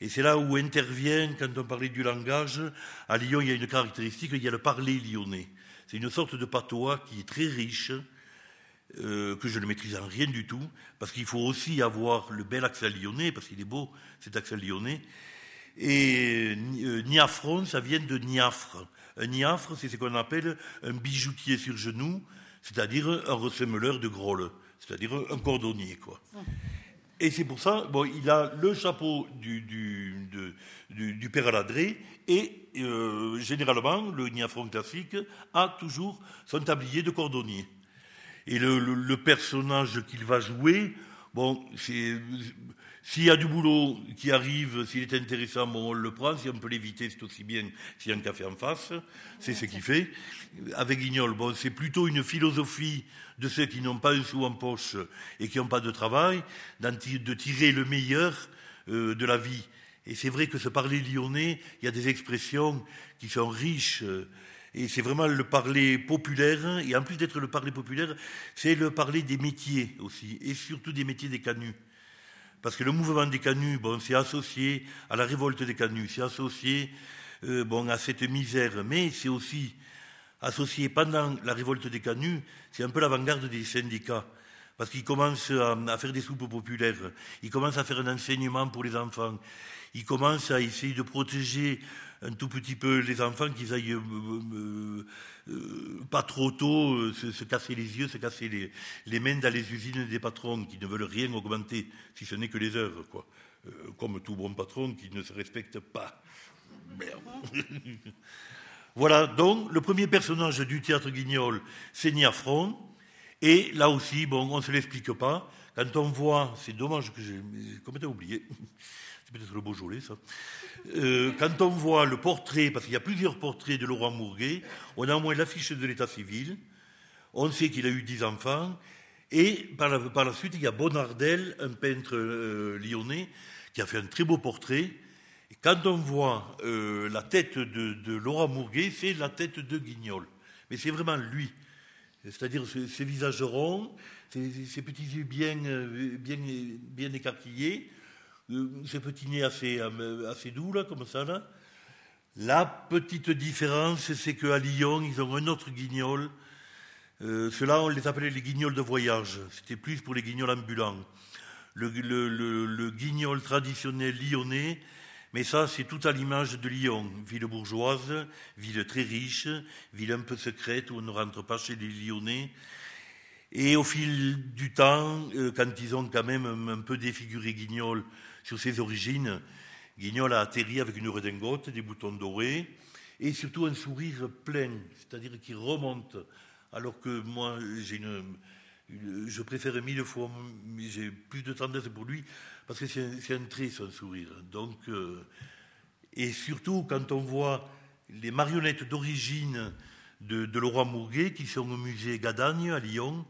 Et c'est là où intervient, quand on parlait du langage, à Lyon, il y a une caractéristique, il y a le parler lyonnais. C'est une sorte de patois qui est très riche, euh, que je ne maîtrise en rien du tout, parce qu'il faut aussi avoir le bel accent lyonnais, parce qu'il est beau cet accent lyonnais. Et euh, niafron, ça vient de niafre. Un niafre, c'est ce qu'on appelle un bijoutier sur genou, c'est-à-dire un ressemeleur de grolles, c'est-à-dire un cordonnier, quoi. Et c'est pour ça, bon, il a le chapeau du, père Aladré et euh, généralement, le niafron classique a toujours son tablier de cordonnier. Et le, personnage qu'il va jouer, bon, S'il y a du boulot qui arrive, s'il est intéressant, bon, on le prend. Si on peut l'éviter, c'est aussi bien s'il y a un café en face. C'est ce qu'il fait. Avec Guignol, bon, c'est plutôt une philosophie de ceux qui n'ont pas un sou en poche et qui n'ont pas de travail, de tirer le meilleur euh, de la vie. Et c'est vrai que ce parler lyonnais, il y a des expressions qui sont riches. Euh, et c'est vraiment le parler populaire. Et en plus d'être le parler populaire, c'est le parler des métiers aussi. Et surtout des métiers des canuts. Parce que le mouvement des canuts, bon, c'est associé à la révolte des canuts, c'est associé euh, bon, à cette misère, mais c'est aussi associé pendant la révolte des canuts, c'est un peu l'avant-garde des syndicats. Parce qu'ils commencent à, faire des soupes populaires, ils commencent à faire un enseignement pour les enfants, ils commencent à essayer de protéger un tout petit peu les enfants qu'ils aillent euh, euh, pas trop tôt euh, se, casser les yeux, se casser les, les, mains dans les usines des patrons qui ne veulent rien augmenter, si ce n'est que les heures, quoi. comme tout bon patron qui ne se respecte pas. voilà, donc le premier personnage du théâtre Guignol, c'est Niafron. Et là aussi, bon, on ne se l'explique pas. Quand on voit, c'est dommage que j'ai complètement oublié, peut-être le Beaujolais, ça. Euh, quand on voit le portrait, parce qu'il y a plusieurs portraits de Laurent Mourguet, on a au moins l'affiche de l'état civil, on sait qu'il a eu dix enfants, et par la, suite, il y a Bonardel, un peintre euh, lyonnais, qui a fait un très beau portrait. Et quand on voit euh, la tête de, Laurent Mourguet, c'est la tête de Guignol. Mais c'est vraiment lui. C'est-à-dire ses, visages ronds, ses, petits yeux bien, bien, bien écarquillés, ce petit nez assez, euh, assez doux, là, comme ça, là. La petite différence, c'est qu'à Lyon, ils ont un autre guignol. Euh, Ceux-là, on les appelait les guignols de voyage. C'était plus pour les guignols ambulants. Le, le, guignol traditionnel lyonnais, mais ça, c'est tout à l'image de Lyon. Ville bourgeoise, ville très riche, ville un peu secrète où on ne rentre pas chez les Lyonnais. Et au fil du temps, quand ils ont quand même un peu défiguré Guignol sur ses origines, Guignol a atterri avec une redingote, des boutons dorés et surtout un sourire plein, c'est-à-dire qui remonte. Alors que moi, j'ai je préfère mille fois, j'ai plus de tendresse pour lui parce que c'est un, trait, son sourire. Donc, euh, et surtout quand on voit les marionnettes d'origine de, de, Laurent Mourguet qui sont au musée Gadagne à Lyon,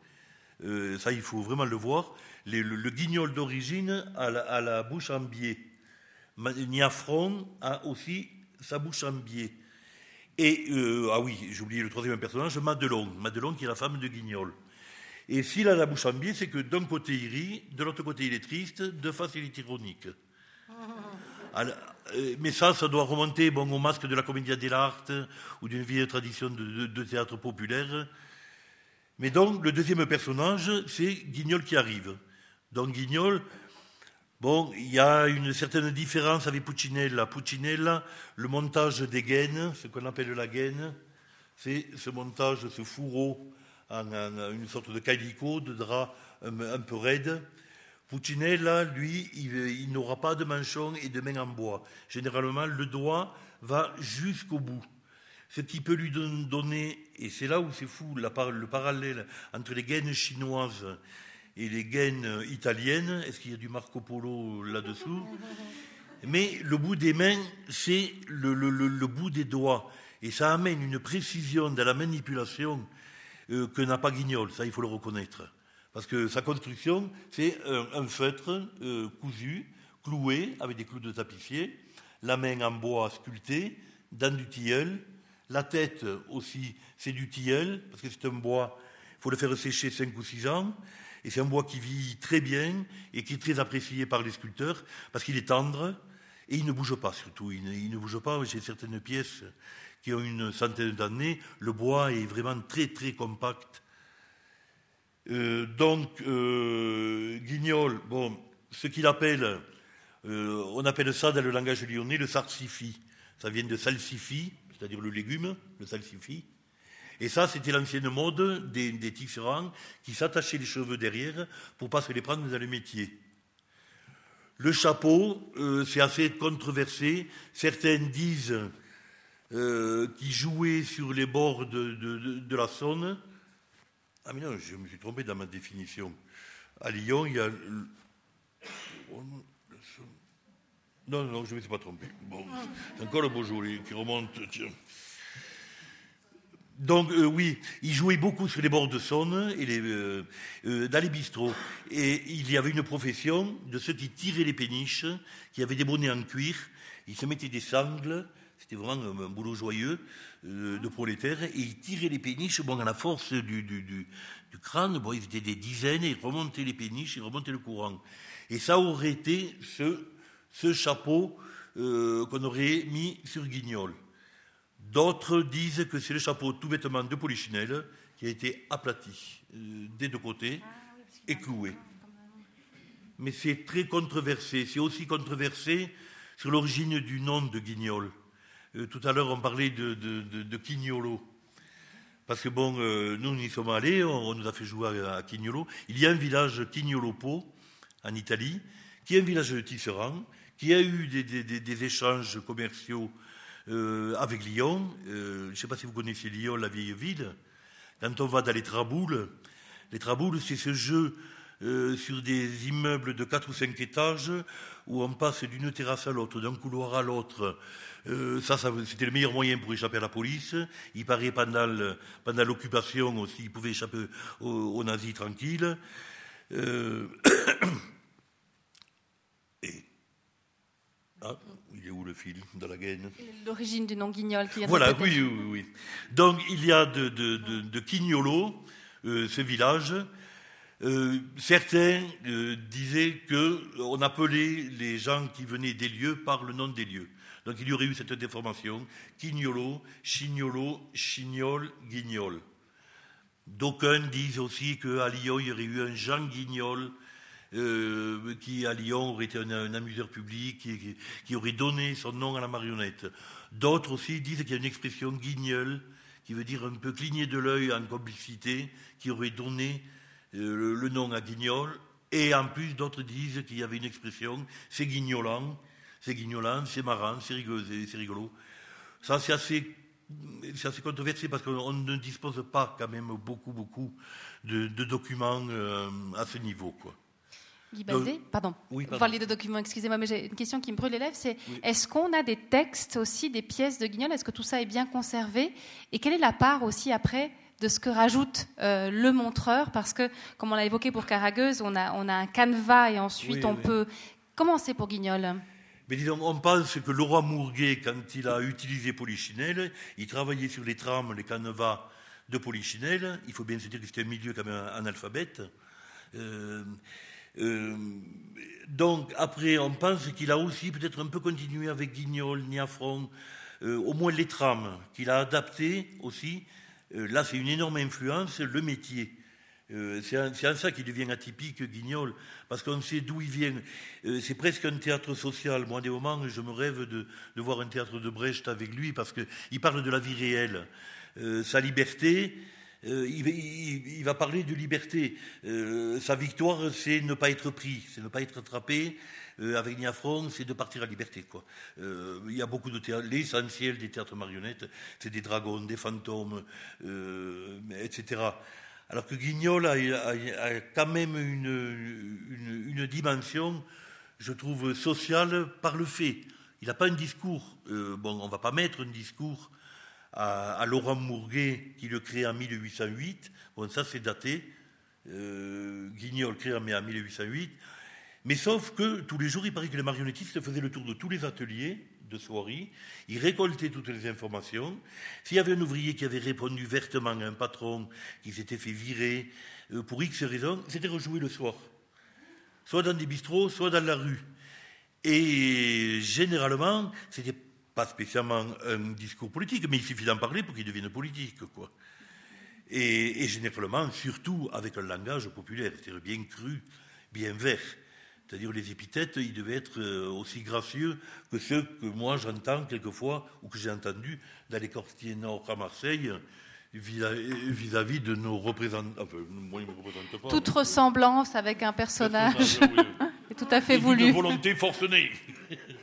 euh, ça il faut vraiment le voir le, guignol d'origine a, la bouche en biais. Niafron a aussi sa bouche en biais. Et, euh, ah oui, j'ai oublié le troisième personnage, Madelon. Madelon qui est la femme de Guignol. Et s'il a la bouche en biais, c'est que d'un côté il rit, de l'autre côté il est triste, de face il est ironique. Euh, mais ça, ça doit remonter bon, au masque de la comédie dell'arte ou d'une vieille tradition de, théâtre populaire. Mais donc, le deuxième personnage, c'est Guignol qui arrive. Don Guignol, bon, il y a une certaine différence avec Puccinella. Puccinella, le montage des gaines, ce qu'on appelle la gaine, c'est ce montage, ce fourreau en, une sorte de calico, de drap un, peu raide. Puccinella, lui, il, n'aura pas de manchon et de main en bois. Généralement, le doigt va jusqu'au bout. Ce qui peut lui donner, et c'est là où c'est fou, le parallèle entre les gaines chinoises et les gaines italiennes. Est-ce qu'il y a du Marco Polo là-dessous? Mais le bout des mains, c'est le, bout des doigts. Et ça amène une précision dans la manipulation euh, que n'a pas Guignol, ça il faut le reconnaître. Parce que sa construction, c'est un, feutre euh, cousu, cloué avec des clous de tapissier, la main en bois sculpté, dans du tilleul, la tête aussi, c'est du tilleul, parce que c'est un bois, il faut le faire sécher 5 ou 6 ans, et c'est un bois qui vit très bien et qui est très apprécié par les sculpteurs parce qu'il est tendre et il ne bouge pas surtout. Il ne, bouge pas. J'ai certaines pièces qui ont une centaine d'années. Le bois est vraiment très très compact. Euh, donc, euh, Guignol, bon, ce qu'il appelle, euh, on appelle ça dans le langage lyonnais le sarsifi. Ça vient de salsifi, c'est-à-dire le légume, le salsifi. Et ça, c'était l'ancienne mode des, des tisserands qui s'attachaient les cheveux derrière pour pas se les prendre dans le métier. Le chapeau, euh, c'est assez controversé. Certains disent euh, qu'il jouait sur les bords de, la Saône. Ah mais non, je me suis trompé dans ma définition. À Lyon, il y a Non, non, je ne me suis pas trompé. Bon, encore le Beaujolais qui remonte. Donc oui, il jouait beaucoup sur les bords de Saône et les, dans les bistrots. Et il y avait une profession de ceux qui tiraient les péniches, qui avaient des bonnets en cuir. Ils se mettaient des sangles c'était vraiment un, boulot joyeux euh, de prolétaire. Et ils tiraient les péniches, bon, à la force du, du, crâne, bon, ils étaient des dizaines, et ils remontaient les péniches, ils remontaient le courant. Et ça aurait été ce, chapeau euh, qu'on aurait mis sur Guignol. D'autres disent que c'est le chapeau tout vêtement de Polichinelle qui a été aplati euh, des deux côtés et cloué. Mais c'est très controversé. C'est aussi controversé sur l'origine du nom de Guignol. Euh, tout à l'heure, on parlait de, de, Quignolo. Parce que bon, euh, nous, nous y sommes allés, on, nous a fait jouer à, Quignolo. Il y a un village Quignolopo, en Italie, qui est un village de tisserand, qui a eu des, échanges commerciaux euh, avec Lyon. je ne sais pas si vous connaissez Lyon, la vieille ville. Quand on va dans les Traboules, les Traboules, c'est ce jeu sur des immeubles de 4 ou 5 étages où on passe d'une terrasse à l'autre, d'un couloir à l'autre, euh, ça, c'était le meilleur moyen pour échapper à la police. Il paraît pendant, l'occupation aussi, il pouvait échapper aux, nazis tranquilles. Euh, et ah, il est où le fil dans la gaine L'origine du nom Guignol. Qui voilà, oui, oui, oui. Donc il y a de, de, de, Quignolo, euh, ce village. certains disaient qu'on appelait les gens qui venaient des lieux par le nom des lieux. Donc il y aurait eu cette déformation, Quignolo, Chignolo, Chignol, Guignol. D'aucuns disent aussi qu'à Lyon, il y aurait eu un Jean Guignol, euh, qui à Lyon aurait été un, amuseur public, qui, aurait donné son nom à la marionnette. D'autres aussi disent qu'il y a une expression guignol, qui veut dire un peu cligner de l'œil en complicité, qui aurait donné euh, le, nom à Guignol. Et en plus, d'autres disent qu'il y avait une expression, c'est guignolant, c'est guignolant, c'est marrant, c'est rigolo. Ça, c'est assez, assez, controversé parce qu'on ne dispose pas quand même beaucoup, beaucoup de, documents euh, à ce niveau. Guy Baldé, pardon. Oui, Vous parliez de documents, excusez-moi, mais j'ai une question qui me brûle les lèvres, c'est est-ce qu'on a des textes aussi, des pièces de Guignol? Est-ce que tout ça est bien conservé? Et quelle est la part aussi après de ce que rajoute euh, le montreur? Parce que, comme on l'a évoqué pour Caragueuse, on a, on a un canevas et ensuite on peut... Comment c'est pour Guignol? Mais disons, on pense que le roi Mourguet, quand il a utilisé Polichinelle, il travaillait sur les trames, les canevas de Polichinelle. Il faut bien se dire que c'était un milieu quand même analphabète. Euh, euh, donc, après, on pense qu'il a aussi peut-être un peu continué avec Guignol, Niafron, euh, au moins les trames, qu'il a adapté aussi. là, c'est une énorme influence, le métier. Euh, c'est en ça qu'il devient atypique, Guignol, parce qu'on sait d'où il vient. Euh, c'est presque un théâtre social. Moi, des moments, je me rêve de, voir un théâtre de Brecht avec lui, parce qu'il parle de la vie réelle. Euh, sa liberté, il, va parler de liberté. sa victoire, c'est ne pas être pris, c'est ne pas être attrapé. avec Niafron, c'est de partir à liberté. Il y a beaucoup de. L'essentiel des théâtres marionnettes, c'est des dragons, des fantômes, etc. Alors que Guignol a, quand même une, dimension, je trouve, sociale par le fait. Il n'a pas un discours. Euh, bon, on ne va pas mettre un discours à, Laurent Mourguet qui le crée en 1808. Bon, ça c'est daté. Euh, Guignol crée en 1808. Mais sauf que tous les jours, il paraît que les marionnettistes faisaient le tour de tous les ateliers de soirée, il récoltait toutes les informations. S'il y avait un ouvrier qui avait répondu vertement à un patron qui s'était fait virer euh, pour X raisons, c'était rejoué le soir. Soit dans des bistrots, soit dans la rue. Et généralement, c'était pas spécialement un discours politique, mais il suffit d'en parler pour qu'il devienne politique, quoi. Et, et, généralement, surtout avec un langage populaire, c'est-à-dire bien cru, bien vert. C'est-à-dire les épithètes, ils devaient être euh, aussi gracieux que ceux que moi j'entends quelquefois ou que j'ai entendus dans les quartiers nord à Marseille vis-à-vis de nos représentants. Enfin, moi, ils me représentent pas. Toute ressemblance avec un personnage, est tout à fait voulu. Une volonté forcenée.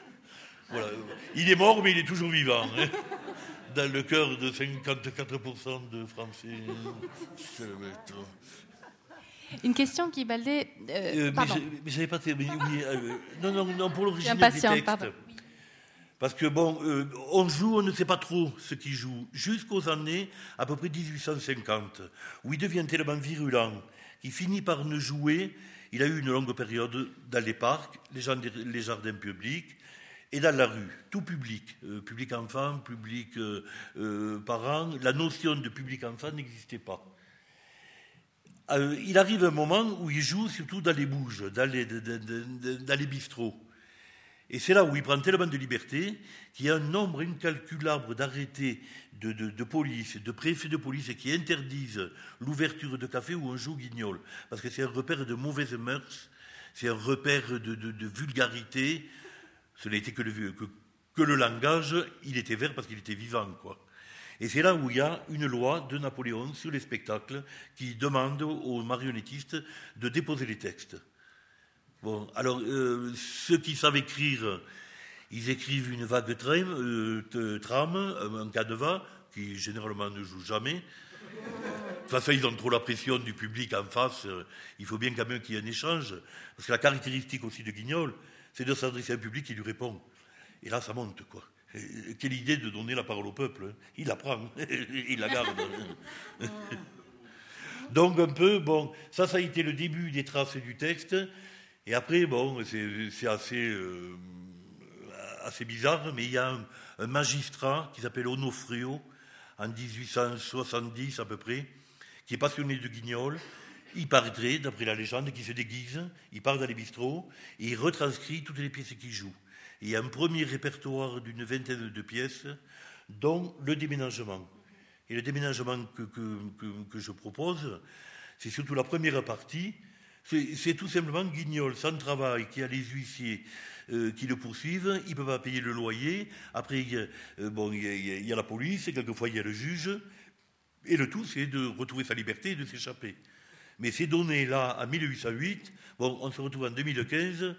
voilà. Il est mort, mais il est toujours vivant. Hein. dans le cœur de 54% de Français. Une question qui balait. Euh, mais j'avais pas terminé. non, non, non, pour l'origine du texte. Pardon. Parce que bon, on joue, on ne sait pas trop ce qu'il joue, jusqu'aux années à peu près 1850, où il devient tellement virulent qu'il finit par ne jouer. Il a eu une longue période dans les parcs, les, jardins publics, et dans la rue, tout public, public enfant, public euh, parent, la notion de public enfant n'existait pas. Euh, il arrive un moment où il joue surtout dans les bouges, dans les, les bistrots. Et c'est là où il prend tellement de liberté qu'il y a un nombre incalculable d'arrêtés de, de, police, de préfets de police qui interdisent l'ouverture de café où on joue guignol. Parce que c'est un repère de mauvaises mœurs, c'est un repère de, vulgarité. Ce n'était que le, que, le langage, il était vert parce qu'il était vivant, quoi. Et c'est là où il y a une loi de Napoléon sur les spectacles qui demande aux marionnettistes de déposer les textes. Bon, alors, euh, ceux qui savent écrire, ils écrivent une vague trame, euh, trame un canevas, qui généralement ne joue jamais. Toute façon, ils ont trop la pression du public en face. Il faut bien quand même qu'il y ait un échange. Parce que la caractéristique aussi de Guignol, c'est de s'adresser à un public qui lui répond. Et là, ça monte, quoi. Quelle idée de donner la parole au peuple. Hein. Il la prend, il la garde. Donc un peu, bon, ça, ça a été le début des traces du texte. Et après, bon, c'est assez, euh, assez bizarre, mais il y a un, magistrat qui s'appelle Onofrio, en 1870 à peu près, qui est passionné de guignol. Il paraîtrait, d'après la légende, qui se déguise, il part dans les bistrots et il retranscrit toutes les pièces qu'il joue et un premier répertoire d'une vingtaine de pièces, dont le déménagement. Et le déménagement que, je propose, c'est surtout la première partie. C'est tout simplement Guignol, sans travail, qui a les huissiers euh, qui le poursuivent, il ne peut pas payer le loyer. Après, il y, a, bon, il, y a, la police, et quelquefois il y a le juge. Et le tout, c'est de retrouver sa liberté et de s'échapper. Mais ces données-là, en 1808, bon, on se retrouve en 2015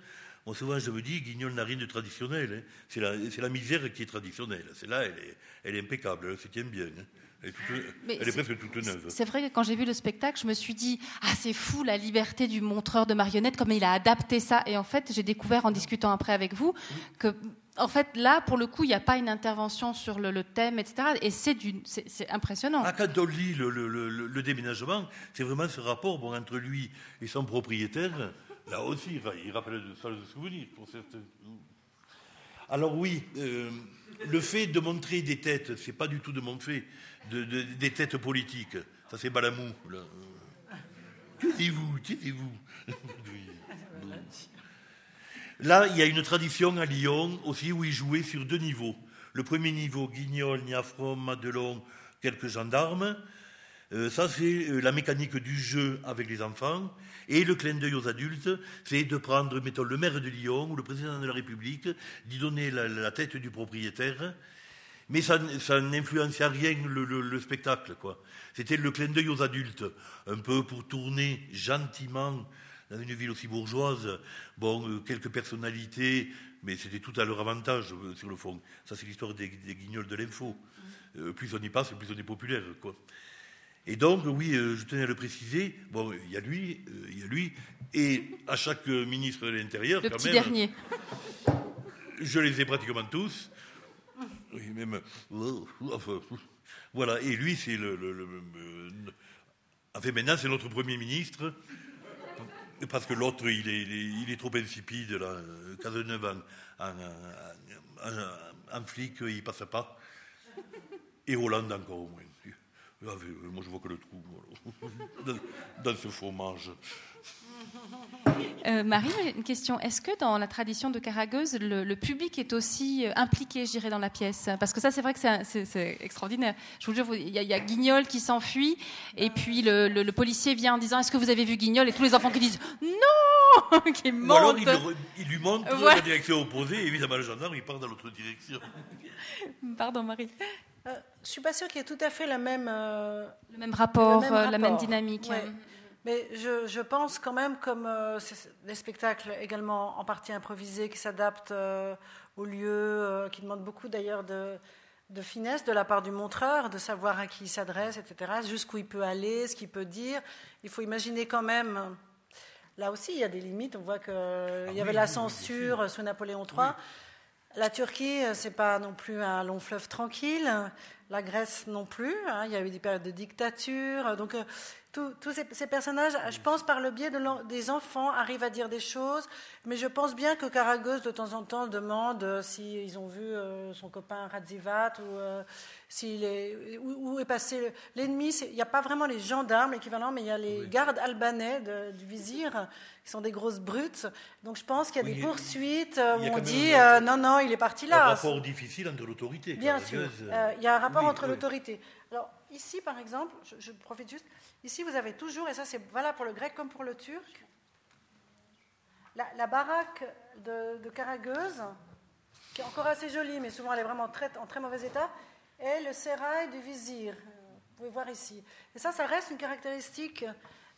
souvent, je me dis, Guignol n'a rien de traditionnel. Hein. C'est la, misère qui est traditionnelle. C'est là, elle est, impeccable, elle se tient bien. Hein. Elle, est, presque toute neuve. C'est vrai que quand j'ai vu le spectacle, je me suis dit Ah, c'est fou la liberté du montreur de marionnettes, comme il a adapté ça. Et en fait, j'ai découvert en discutant après avec vous que, en fait, là, pour le coup, il n'y a pas une intervention sur le, thème, etc. Et c'est, impressionnant. Ah, quand on lit le, déménagement, c'est vraiment ce rapport bon, entre lui et son propriétaire Là aussi, il rappelle de pour certains. Alors oui, euh, le fait de montrer des têtes, c'est pas du tout de montrer des têtes politiques. Ça c'est Balamou. Là. vous taisez-vous. Là, il y a une tradition à Lyon aussi où il jouait sur deux niveaux. Le premier niveau, Guignol, Niafron, Madelon, quelques gendarmes. Euh, ça, c'est euh, la mécanique du jeu avec les enfants. Et le clin d'œil aux adultes, c'est de prendre, mettons, le maire de Lyon ou le président de la République, d'y donner la, tête du propriétaire. Mais ça, ça rien le, spectacle, quoi. C'était le clin d'œil aux adultes, un peu pour tourner gentiment dans une ville aussi bourgeoise, bon, euh, quelques personnalités, mais c'était tout à leur avantage euh, sur le fond. Ça, c'est l'histoire des, guignols de l'info. Euh, plus on y passe, plus on est populaire, quoi. Et donc, oui, euh, je tenais à le préciser, bon, il y a lui, euh, il y a lui, et à chaque ministre de l'Intérieur, le petit dernier. Je les ai pratiquement tous. Oui, même. Voilà, et lui, c'est le. le, enfin, maintenant, c'est notre Premier ministre. Parce que l'autre, il est, il, est, trop insipide, là. Cazeneuve en, en, flic, il passe pas. Et Hollande encore au moins. Ah, moi, je vois que le trou dans, ce fromage. Euh, Marie, une question. Est-ce que dans la tradition de Caragueuse, le, public est aussi euh, impliqué, je dirais, dans la pièce? Parce que ça, c'est vrai que c'est extraordinaire. Je vous jure, il y, a Guignol qui s'enfuit, et puis le, policier vient en disant Est-ce que vous avez vu Guignol? Et tous les enfants qui disent Non qui Ou alors il, lui montre la direction opposée, et évidemment, le gendarme, il part dans l'autre direction. Pardon, Marie. Euh, je ne suis pas sûre qu'il y ait tout à fait la même, euh, le même rapport, la même dynamique. Mais je, je, pense quand même, comme des spectacles également en partie improvisés qui s'adaptent au lieu, qui demandent beaucoup d'ailleurs de, de finesse de la part du montreur, de savoir à qui il s'adresse, etc., jusqu'où il peut aller, ce qu'il peut dire. Il faut imaginer quand même, là aussi il y a des limites, on voit qu'il ah y avait la censure sous Napoléon III. La Turquie, c'est pas non plus un long fleuve tranquille. La Grèce non plus. Hein. il y a eu des périodes de dictature. Donc, euh, tous ces, personnages, je pense, par le biais des enfants, arrivent à dire des choses, mais je pense bien que Karagos, de temps en temps, demande euh, s'ils ont vu euh, son copain Radzivat ou euh, s'il est, où, est passé l'ennemi. Il n'y a pas vraiment les gendarmes équivalents, mais il y a les gardes albanais du vizir, qui sont des grosses brutes. Donc je pense qu'il y a des poursuites où on dit non, non, il est parti là. Un rapport difficile entre l'autorité. Bien sûr, il y a un rapport entre l'autorité. Ici, par exemple, je profite juste. Ici, vous avez toujours, et ça c'est valable pour le grec comme pour le turc, la, baraque de, de qui est encore assez jolie, mais souvent elle est vraiment en très mauvais état, et le sérail du vizir. Vous pouvez voir ici. Et ça, ça reste une caractéristique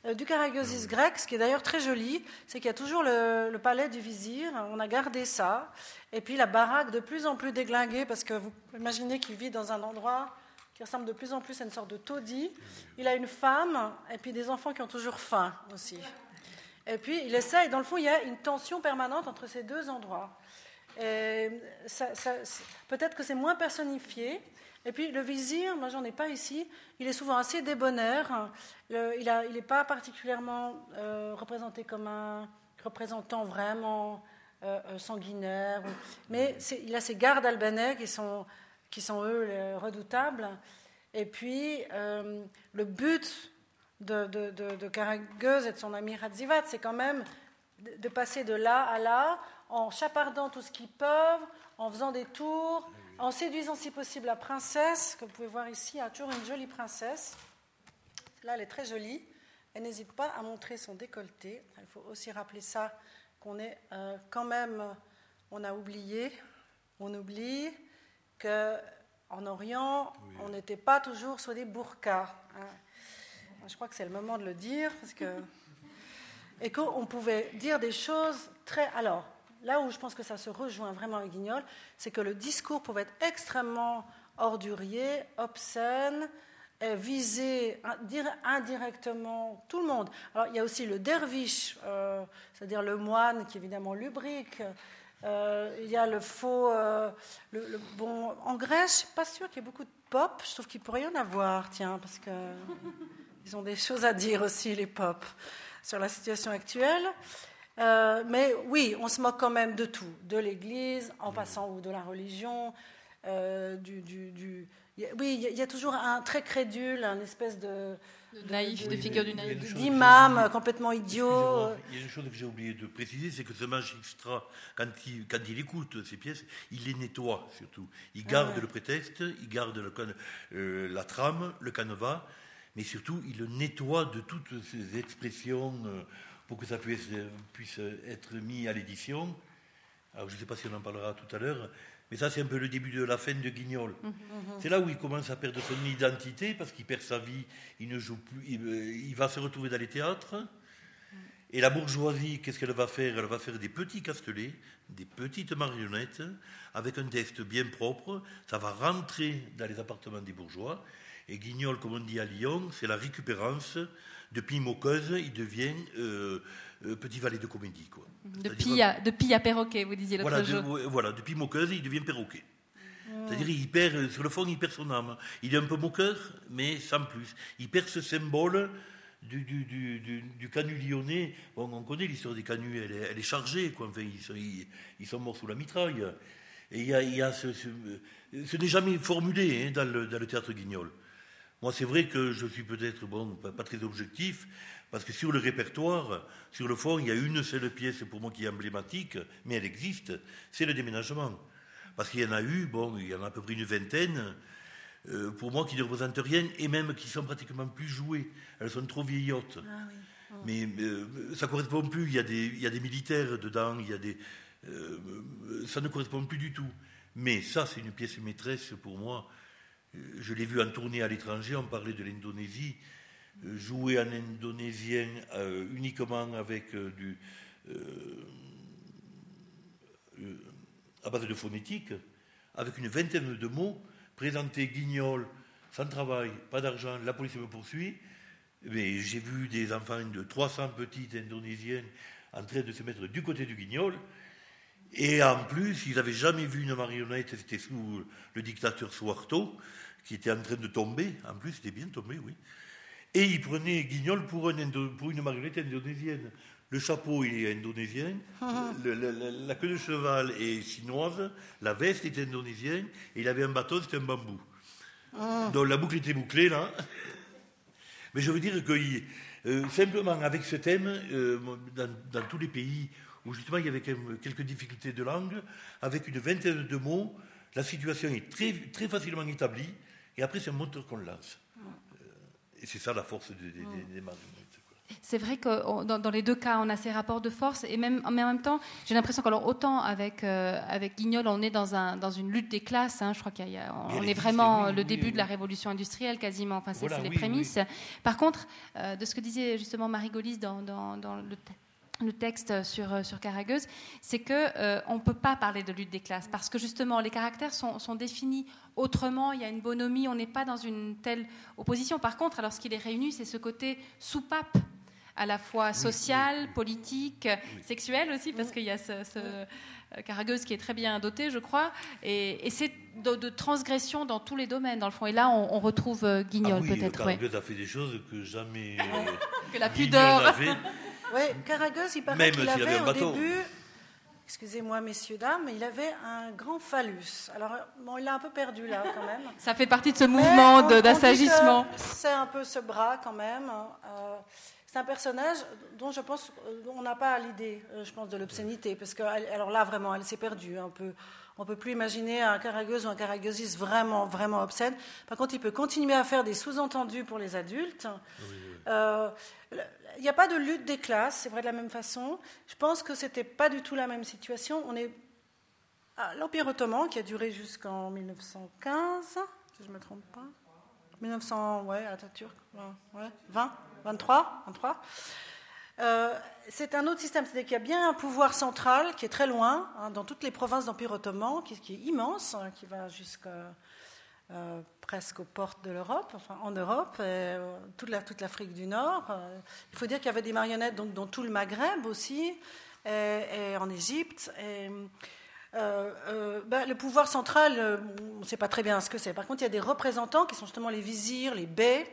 euh, du Caraguesis grec, ce qui est d'ailleurs très joli, c'est qu'il y a toujours le, le, palais du vizir, on a gardé ça, et puis la baraque de plus en plus déglinguée, parce que vous imaginez qu'il vit dans un endroit qui ressemble de plus en plus à une sorte de taudis. Il a une femme et puis des enfants qui ont toujours faim aussi. Et puis il essaye, dans le fond, il y a une tension permanente entre ces deux endroits. Peut-être que c'est moins personnifié. Et puis le vizir, moi j'en ai pas ici, il est souvent assez débonnaire. il n'est pas particulièrement euh, représenté comme un représentant vraiment euh, euh, sanguinaire. Mais il a ses gardes albanais qui sont qui sont eux redoutables. Et puis, euh, le but de, de, de, et de son ami Radzivat, c'est quand même de passer de là à là, en chapardant tout ce qu'ils peuvent, en faisant des tours, en séduisant si possible la princesse, que vous pouvez voir ici, il y a toujours une jolie princesse. Là, elle est très jolie. Elle n'hésite pas à montrer son décolleté. Il faut aussi rappeler ça, qu'on est euh, quand même, on a oublié, on oublie qu'en Orient, on n'était pas toujours sur des burkas. Hein. Je crois que c'est le moment de le dire, parce que et qu'on pouvait dire des choses très. Alors, là où je pense que ça se rejoint vraiment avec Guignol, c'est que le discours pouvait être extrêmement ordurier, obscène, viser dire indirectement tout le monde. Alors, il y a aussi le derviche, euh, c'est-à-dire le moine qui évidemment lubrique euh, il y a le faux. Euh, le, bon, en Grèce, je ne suis pas sûre qu'il y ait beaucoup de pop. Je trouve qu'il pourrait y en avoir, tiens, parce qu'ils ont des choses à dire aussi, les pop, sur la situation actuelle. Euh, mais oui, on se moque quand même de tout, de l'Église, en passant ou de la religion, du, du, oui, il y, a toujours un très crédule, un espèce de, naïf, de, figure du naïf. D'imam complètement idiot. Il y a une chose que j'ai oublié de préciser, c'est que ce magistrat, quand il, quand il écoute ces pièces, il les nettoie surtout. Il garde le prétexte, il garde le, euh, la trame, le canevas, mais surtout il le nettoie de toutes ces expressions euh, pour que ça puisse, puisse être mis à l'édition. Alors je ne sais pas si on en parlera tout à l'heure, mais ça, c'est un peu le début de la fin de Guignol. Mhm. C'est là où il commence à perdre son identité parce qu'il perd sa vie, il ne joue plus, il, euh, va se retrouver dans les théâtres. Et la bourgeoisie, qu'est-ce qu'elle va faire? Elle va faire des petits castelets, des petites marionnettes, avec un texte bien propre. Ça va rentrer dans les appartements des bourgeois. Et Guignol, comme on dit à Lyon, c'est la récupérance. Depuis moqueuse, il devient euh, euh, petit valet de comédie. Quoi. De à, de perroquet, vous disiez l'autre voilà, jour. voilà, depuis moqueuse, il devient perroquet. C'est-à-dire, il perd, sur le fond, il perd son âme. Il est un peu moqueur, mais sans plus. Il perd ce symbole du, du, du, du, canut lyonnais. Bon, on connaît l'histoire des canuts, elle est, elle est chargée, quoi. Enfin, ils, sont, ils, sont, morts sous la mitraille. Et il y a, il y a ce, ce, ce n'est jamais formulé hein, dans, le, dans, le, théâtre guignol. Moi, c'est vrai que je suis peut-être bon, pas très objectif, parce que sur le répertoire, sur le fond, il y a une seule pièce pour moi qui est emblématique, mais elle existe, c'est le déménagement. Parce qu'il y en a eu, bon, il y en a à peu près une vingtaine, euh, pour moi qui ne représentent rien, et même qui sont pratiquement plus jouées. Elles sont trop vieillottes. Ah oh. Mais euh, ça ne correspond plus, il y, a des, il y, a des, militaires dedans, il y a des, euh, ça ne correspond plus du tout. Mais ça, c'est une pièce maîtresse pour moi. Je l'ai vu en tournée à l'étranger, on parlait de l'Indonésie jouer en indonésien euh, uniquement avec euh, du, euh, à base de phonétique, avec une vingtaine de mots, présenter Guignol, sans travail, pas d'argent, la police me poursuit. Mais j'ai vu des enfants de 300 petites indonésiennes en train de se mettre du côté du Guignol. Et en plus, ils n'avaient jamais vu une marionnette, c'était sous le dictateur Suharto, qui était en train de tomber. En plus, c'était bien tombé, oui. Et ils prenaient Guignol pour, une marionnette indonésienne. Le chapeau, il est indonésien, la queue de cheval est chinoise, la veste est indonésienne, et il avait un bâton, c'était un bambou. Ah. Donc la boucle était bouclée, là. Mais je veux dire que euh, simplement avec ce thème, euh, dans, tous les pays où justement il y avait quelques difficultés de langue, avec une vingtaine de mots, la situation est très, très facilement établie, et après c'est un moteur qu'on lance. Et c'est ça la force des, des, des, c'est vrai que dans, les deux cas, on a ces rapports de force, et même, mais en même temps, j'ai l'impression qu'alors autant avec, euh, avec Guignol, on est dans, un, dans une lutte des classes, hein, je crois qu'on est vraiment le début de la révolution industrielle quasiment, enfin c'est les prémices. Par contre, euh, de ce que disait justement Marie Golis dans, dans, le le texte sur, sur Caragueuse, c'est qu'on euh, on ne peut pas parler de lutte des classes parce que justement les caractères sont, sont définis autrement, il y a une bonhomie, on n'est pas dans une telle opposition. Par contre, alors ce qui les réunit, c'est ce côté soupape à la fois social, politique, sexuel aussi, parce qu'il y a ce, euh, Caragueuse qui est très bien doté, je crois, et, c'est de, transgression dans tous les domaines, dans le fond. Et là, on, retrouve euh, Guignol, ah oui, peut-être. Caragueuse a fait des choses que jamais. que la pudeur. Oui, Caragueuse, il paraît qu'il avait, au début. Excusez-moi, messieurs, dames, il avait un grand phallus. Alors, bon, il l'a un peu perdu là, quand même. Ça fait partie de ce mouvement d'assagissement. C'est un peu ce bras, quand même. Euh, c'est un personnage dont je pense on n'a pas l'idée, euh, je pense, de l'obscénité, parce que alors là vraiment, elle s'est perdue. On peut, on peut plus imaginer un caragueuse ou un caragueusiste vraiment, vraiment obscène. Par contre, il peut continuer à faire des sous-entendus pour les adultes. Euh, il n'y a pas de lutte des classes, c'est vrai de la même façon. Je pense que c'était pas du tout la même situation. On est à l'Empire ottoman qui a duré jusqu'en 1915, si je ne me trompe pas. 1900, ouais, Atatürk, ouais, 20. 23, 23. Euh, c'est un autre système, c'est-à-dire qu'il y a bien un pouvoir central qui est très loin, hein, dans toutes les provinces d'Empire ottoman, qui, est immense, hein, qui va jusqu'à euh, presque aux portes de l'Europe, enfin en Europe, euh, toute, l'Afrique du Nord. il faut dire qu'il y avait des marionnettes donc, dans tout le Maghreb aussi, et, en Égypte. Ben, le pouvoir central, on ne sait pas très bien ce que c'est. Par contre, il y a des représentants qui sont justement les vizirs, les bey,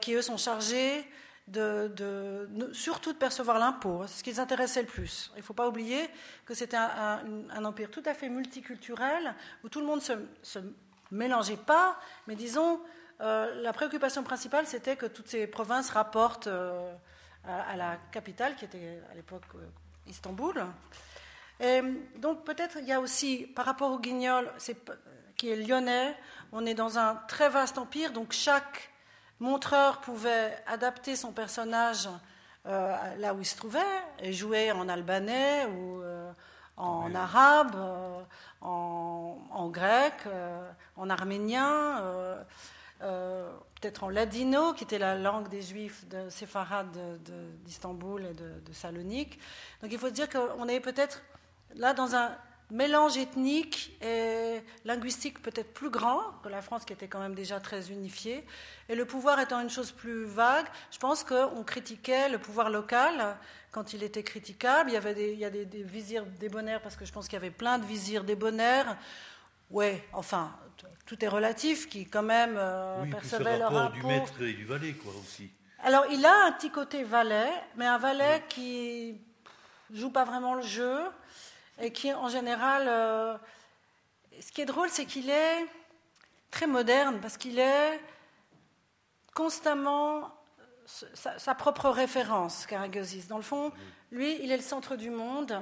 qui eux sont chargés de, surtout de percevoir l'impôt. C'est ce qui les intéressait le plus. Il ne faut pas oublier que c'était un, empire tout à fait multiculturel où tout le monde se, se mélangeait pas, mais disons, euh, la préoccupation principale, c'était que toutes ces provinces rapportent euh, à, la capitale, qui était à l'époque Istanbul. Et donc peut-être il y a aussi, par rapport au Guignol, qui est lyonnais, on est dans un très vaste empire, donc chaque Montreur pouvait adapter son personnage euh, là où il se trouvait et jouer en albanais ou euh, en arabe, euh, en, grec, en arménien, peut-être en ladino, qui était la langue des juifs de séfarades d'Istanbul et de, de Salonique. Donc il faut se dire qu'on est peut-être là dans un mélange ethnique et linguistique peut-être plus grand que la France qui était quand même déjà très unifiée. Et le pouvoir étant une chose plus vague, je pense qu'on critiquait le pouvoir local quand il était critiquable. Il y avait des, il y a des, vizirs débonnaires parce que je pense qu'il y avait plein de vizirs débonnaires. Ouais, enfin, tout est relatif, qui quand même euh, percevaient leur rapport du maître et du valet, quoi, aussi. Alors, il a un petit côté valet, mais un valet qui joue pas vraiment le jeu et qui, en général, euh, ce qui est drôle, c'est qu'il est très moderne parce qu'il est constamment sa, propre référence, Karagosis. Dans le fond, lui, il est le centre du monde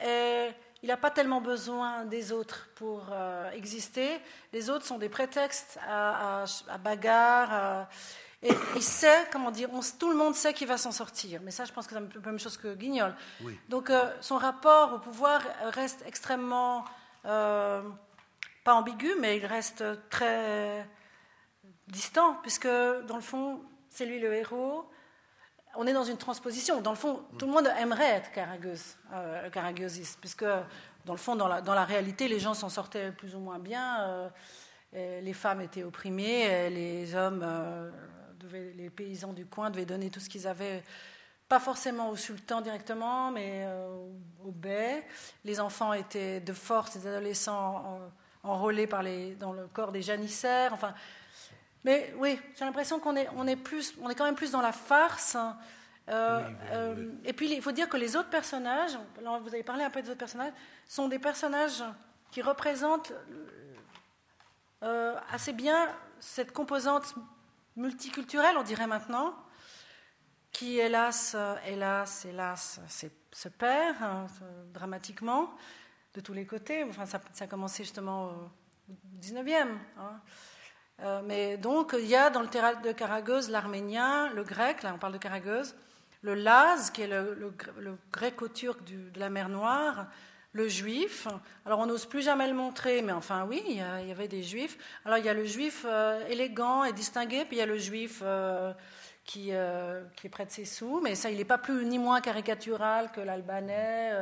et il n'a pas tellement besoin des autres pour euh, exister. Les autres sont des prétextes à, à, bagarre. Et il sait, comment dire, tout le monde sait qu'il va s'en sortir. Mais ça, je pense que c'est un peu la même chose que Guignol. Donc, euh, son rapport au pouvoir reste extrêmement, euh, pas ambigu, mais il reste très distant, puisque dans le fond, c'est lui le héros. On est dans une transposition. Dans le fond, tout le monde aimerait être Caragueuse, euh, puisque dans le fond, dans la, dans la réalité, les gens s'en sortaient plus ou moins bien. Euh, les femmes étaient opprimées, les hommes, les paysans du coin devaient donner tout ce qu'ils avaient pas forcément au sultan directement, mais euh, au bey. Les enfants étaient de force, les adolescents enrôlés par les, dans le corps des janissaires. Enfin, mais oui, j'ai l'impression qu'on est, on est, plus, on est quand même plus dans la farce. Hein. Euh, euh, et puis, il faut dire que les autres personnages, vous avez parlé un peu des autres personnages, sont des personnages qui représentent assez bien cette composante multiculturelle, on dirait maintenant, qui, hélas, hélas, hélas, se perd hein, dramatiquement de tous les côtés. Enfin, ça, a commencé justement au 19e. Hein. Euh, mais donc, il y a dans le théâtre de Karageuse l'arménien, le grec, là on parle de Karageuse, le laz, qui est le, gréco-turc de la mer Noire, le juif. Alors on n'ose plus jamais le montrer, mais enfin oui, il y, avait des juifs. Alors il y a le juif euh, élégant et distingué, puis il y a le juif euh, qui, euh, de ses sous, mais ça, il n'est pas plus ni moins caricatural que l'albanais,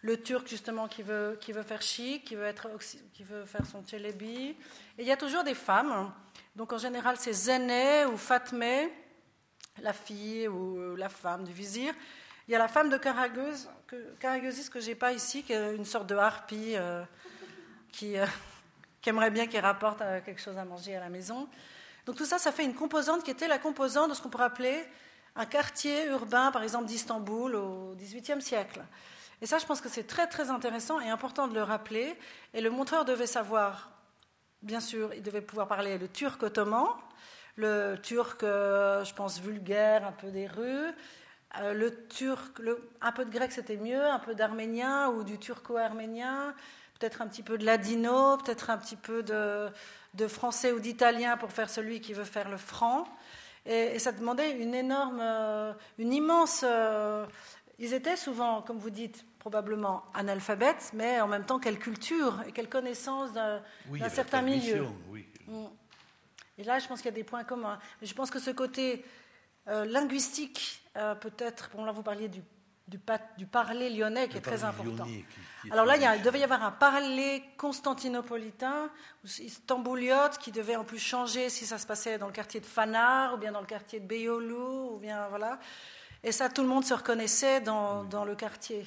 le turc justement qui veut, qui veut faire chic, qui veut, être, qui veut faire son tchélébi. Et il y a toujours des femmes, donc en général c'est Zené ou Fatmé, la fille ou la femme du vizir. Il y a la femme de Karageuse, que, ce que j'ai pas ici, qui est une sorte de harpie euh, qui, qui, aimerait bien qu'il rapporte quelque chose à manger à la maison. Donc tout ça, ça fait une composante qui était la composante de ce qu'on pourrait appeler un quartier urbain, par exemple d'Istanbul au XVIIIe siècle. Et ça, je pense que c'est très très intéressant et important de le rappeler. Et le montreur devait savoir, bien sûr, il devait pouvoir parler le turc ottoman, le turc, euh, je pense, vulgaire, un peu des rues. Euh, le turc, un peu de grec c'était mieux, un peu d'arménien ou du turco-arménien, peut-être un petit peu de ladino, peut-être un petit peu de, de français ou d'italien pour faire celui qui veut faire le franc. Et, ça demandait une énorme, euh, une immense. Euh, ils étaient souvent, comme vous dites, probablement analphabètes, mais en même temps, quelle culture et quelle connaissance d'un certain milieu. Mm. Et là, je pense qu'il y a des points communs. je pense que ce côté euh, linguistique, peut-être, bon là vous parliez du du, du parler lyonnais qui est très important. Alors là, il, devait y avoir un parler constantinopolitain, istambouliote, qui devait en plus changer si ça se passait dans le quartier de Fanar, ou bien dans le quartier de Beyoğlu, ou bien voilà. Et ça, tout le monde se reconnaissait dans, dans le quartier.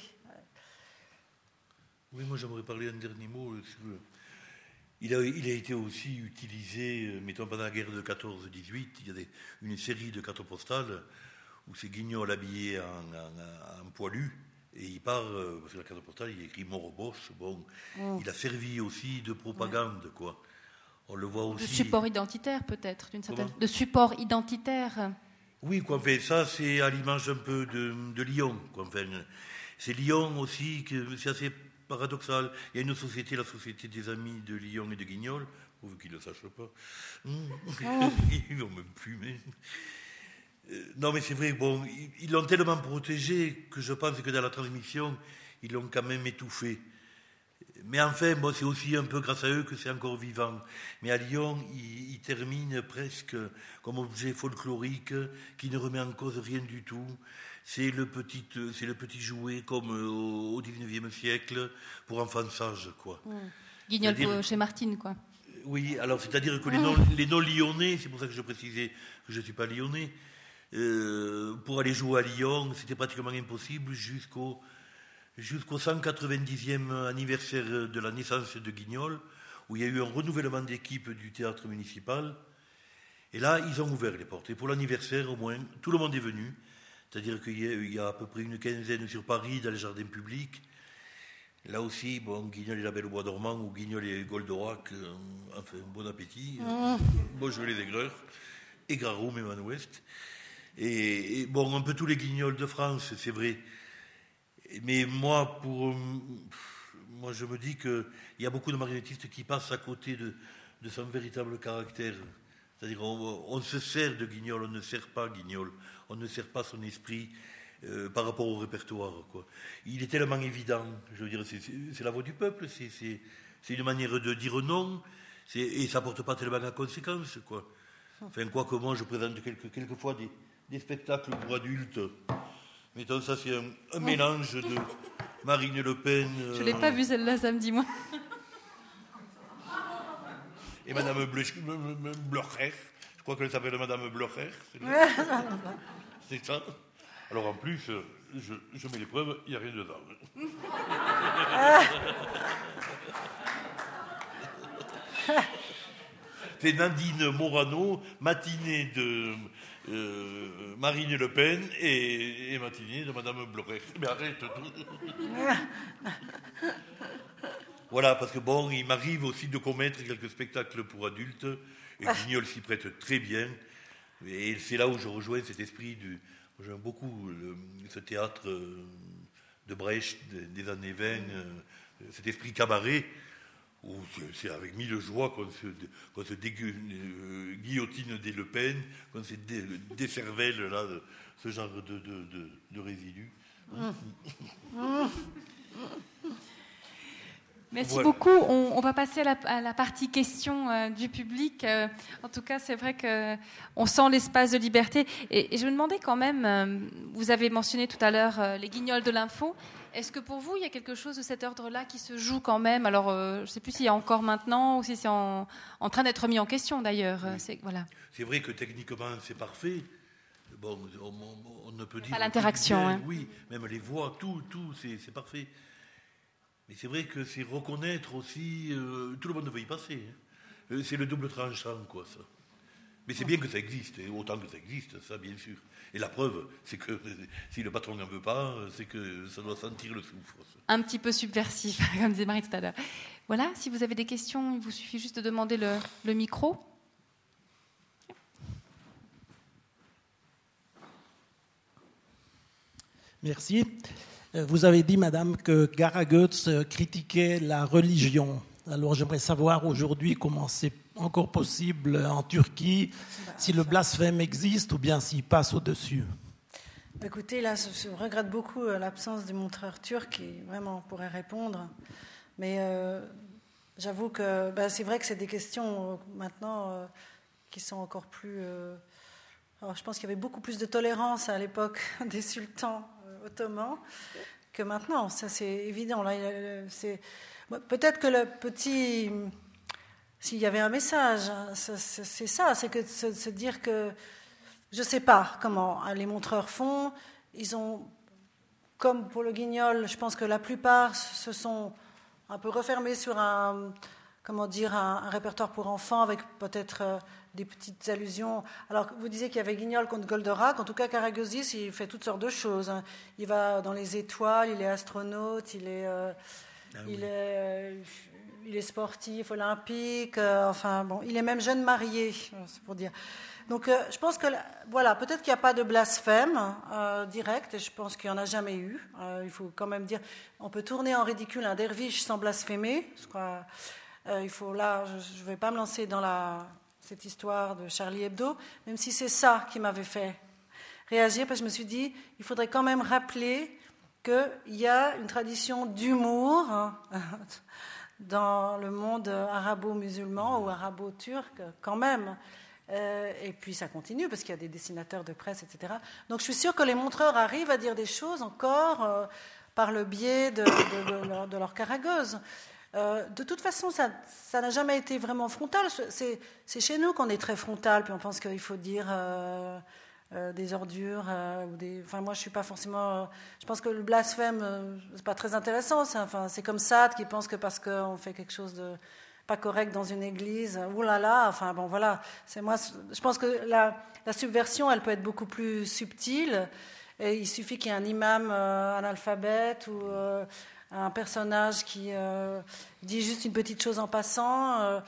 Oui, moi j'aimerais parler un dernier mot. Il a, il a, été aussi utilisé, euh, mettons pendant la guerre de 14-18, il y a une série de cartes postales où c'est Guignol habillé en, poilu, et il part, euh, parce que la carte postale, il écrit Moroboche, bon, mm. il a servi aussi de propagande, quoi. On le voit aussi. De support identitaire, peut-être, d'une certaine. De support identitaire. Oui, quoi, fait, ça, c'est à l'image un peu de, Lyon, quoi. Enfin, c'est Lyon aussi, que c'est assez paradoxal. Il y a une société, la Société des Amis de Lyon et de Guignol, pourvu qu'ils ne le sachent pas. Oh. Ils n'ont même plus, mais. Euh, non, mais c'est vrai, bon, ils l'ont tellement protégé que je pense que dans la transmission, ils l'ont quand même étouffé. Mais enfin, bon, c'est aussi un peu grâce à eux que c'est encore vivant. Mais à Lyon, il, termine presque comme objet folklorique qui ne remet en cause rien du tout. C'est le petit, c'est le petit jouet comme au, XIXe siècle pour enfants sages, quoi. Mmh. Guignol chez Martine, quoi. Oui, alors c'est-à-dire que les non, les non lyonnais, c'est pour ça que je précisais que je ne suis pas lyonnais, euh, pour aller jouer à Lyon, c'était pratiquement impossible jusqu'au jusqu'au 190e anniversaire de la naissance de Guignol, où il y a eu un renouvellement d'équipe du théâtre municipal. Et là, ils ont ouvert les portes. Et pour l'anniversaire, au moins, tout le monde est venu. C'est-à-dire qu'il y, a à peu près une quinzaine sur Paris, dans les jardins publics. Là aussi, bon, Guignol et la Belle au Bois dormant, ou Guignol et Goldorak, euh, enfin, bon appétit. Mmh. Bonjour les aigreurs, et Graroum et Man Ouest. Et, bon, un peu tous les guignols de France, c'est vrai. Mais moi, pour, moi, je me dis qu'il y a beaucoup de marionnettistes qui passent à côté de, de son véritable caractère. C'est-à-dire, on, se sert de guignol, on ne sert pas guignol, on ne sert pas son esprit euh, par rapport au répertoire. Quoi. Il est tellement évident, je veux dire, c'est la voix du peuple, c'est une manière de dire non, et ça porte pas tellement à conséquence. Quoi. Enfin, quoi que moi, je présente quelques, quelquefois des, des spectacles pour adultes. Mettons, ça, c'est un, mélange de Marine Le Pen. Je ne l'ai pas vu celle-là samedi, moi. et Madame Blocher. Je crois qu'elle s'appelle Madame Blocher. C'est ça. Alors en plus, je, je mets l'épreuve, il n'y a rien dedans. C'est Nadine Morano, matinée de euh, Marine Le Pen et, matinée de Madame Blocher. Mais arrête voilà, parce que bon, il m'arrive aussi de commettre quelques spectacles pour adultes, et Guignol s'y prête très bien. Et c'est là où je rejoins cet esprit du. J'aime beaucoup ce théâtre euh, de Brecht des, années 20, euh, cet esprit cabaret c'est avec mille joies qu'on se, se euh, guillotine des Le Pen, qu'on se décervelle là, ce genre de, résidus. Merci beaucoup. On, va passer à la, partie questions euh, du public. Euh, en tout cas, c'est vrai qu'on sent l'espace de liberté. Et, et, je me demandais quand même, vous avez mentionné tout à l'heure les guignols de l'info. Est-ce que pour vous, il y a quelque chose de cet ordre-là qui se joue quand même? Alors, euh, je ne sais plus s'il y a encore maintenant ou si c'est en, train d'être mis en question d'ailleurs. C'est voilà. vrai que techniquement, c'est parfait. Bon, on, ne peut dire. Pas l'interaction. Hein. Oui, même les voix, tout, tout, c'est parfait. Mais c'est vrai que c'est reconnaître aussi. Euh, tout le monde ne veut y passer. Hein. Euh, c'est le double tranchant, quoi, ça. Mais c'est bien que ça existe, et autant que ça existe, ça, bien sûr. Et la preuve, c'est que si le patron n'en veut pas, c'est que ça doit sentir le souffle. Un petit peu subversif, comme disait Marie tout à l'heure. Voilà, si vous avez des questions, il vous suffit juste de demander le, micro. Merci. Euh, vous avez dit, Madame, que Garagoetz critiquait la religion. Alors j'aimerais savoir aujourd'hui comment c'est encore possible en Turquie, si le blasphème existe ou bien s'il passe au-dessus Écoutez, là, je regrette beaucoup euh, l'absence du montreur turc qui vraiment pourrait répondre. Mais euh, j'avoue que ben, c'est vrai que c'est des questions euh, maintenant qui sont encore plus. alors, je pense qu'il y avait beaucoup plus de tolérance à l'époque des sultans ottomans que maintenant. Ça, c'est évident. Peut-être que le petit s'il y avait un message, hein, c'est ça, c'est que se, dire que je ne sais pas comment les montreurs font. Ils ont, comme pour le guignol, je pense que la plupart se sont un peu refermés sur un, comment dire, un, répertoire pour enfants avec peut-être euh, des petites allusions. Alors, vous disiez qu'il y avait Guignol contre Goldorak. En tout cas, Karagosis, il fait toutes sortes de choses. Hein. Il va dans les étoiles, il est astronaute, il est, euh, ah il est euh, il est sportif, olympique, euh, enfin bon, il est même jeune marié, c'est pour dire. Donc je pense que, voilà, peut-être qu'il n'y a pas de blasphème direct, et je pense qu'il n'y en a jamais eu. il faut quand même dire, on peut tourner en ridicule un derviche sans blasphémer. il faut, là, je ne vais pas me lancer dans la, cette histoire de Charlie Hebdo, même si c'est ça qui m'avait fait réagir, parce que je me suis dit, il faudrait quand même rappeler qu'il y a une tradition d'humour. Hein, dans le monde arabo-musulman ou arabo-turc quand même. Euh, et puis ça continue parce qu'il y a des dessinateurs de presse, etc. Donc je suis sûre que les montreurs arrivent à dire des choses encore euh, par le biais de, leur, caragosse. Euh, de toute façon, ça n'a jamais été vraiment frontal. C'est chez nous qu'on est très frontal, puis on pense qu'il faut dire euh, des ordures euh, des. Enfin, moi, je suis pas forcément. Je pense que le blasphème, c'est pas très intéressant. C'est comme ça qui pense que parce qu'on fait quelque chose de pas correct dans une église, oulala. Enfin bon, voilà. C'est moi. Je pense que la, subversion, elle peut être beaucoup plus subtile. Il suffit qu'il y ait un imam analphabète ou un personnage qui dit juste une petite chose en passant.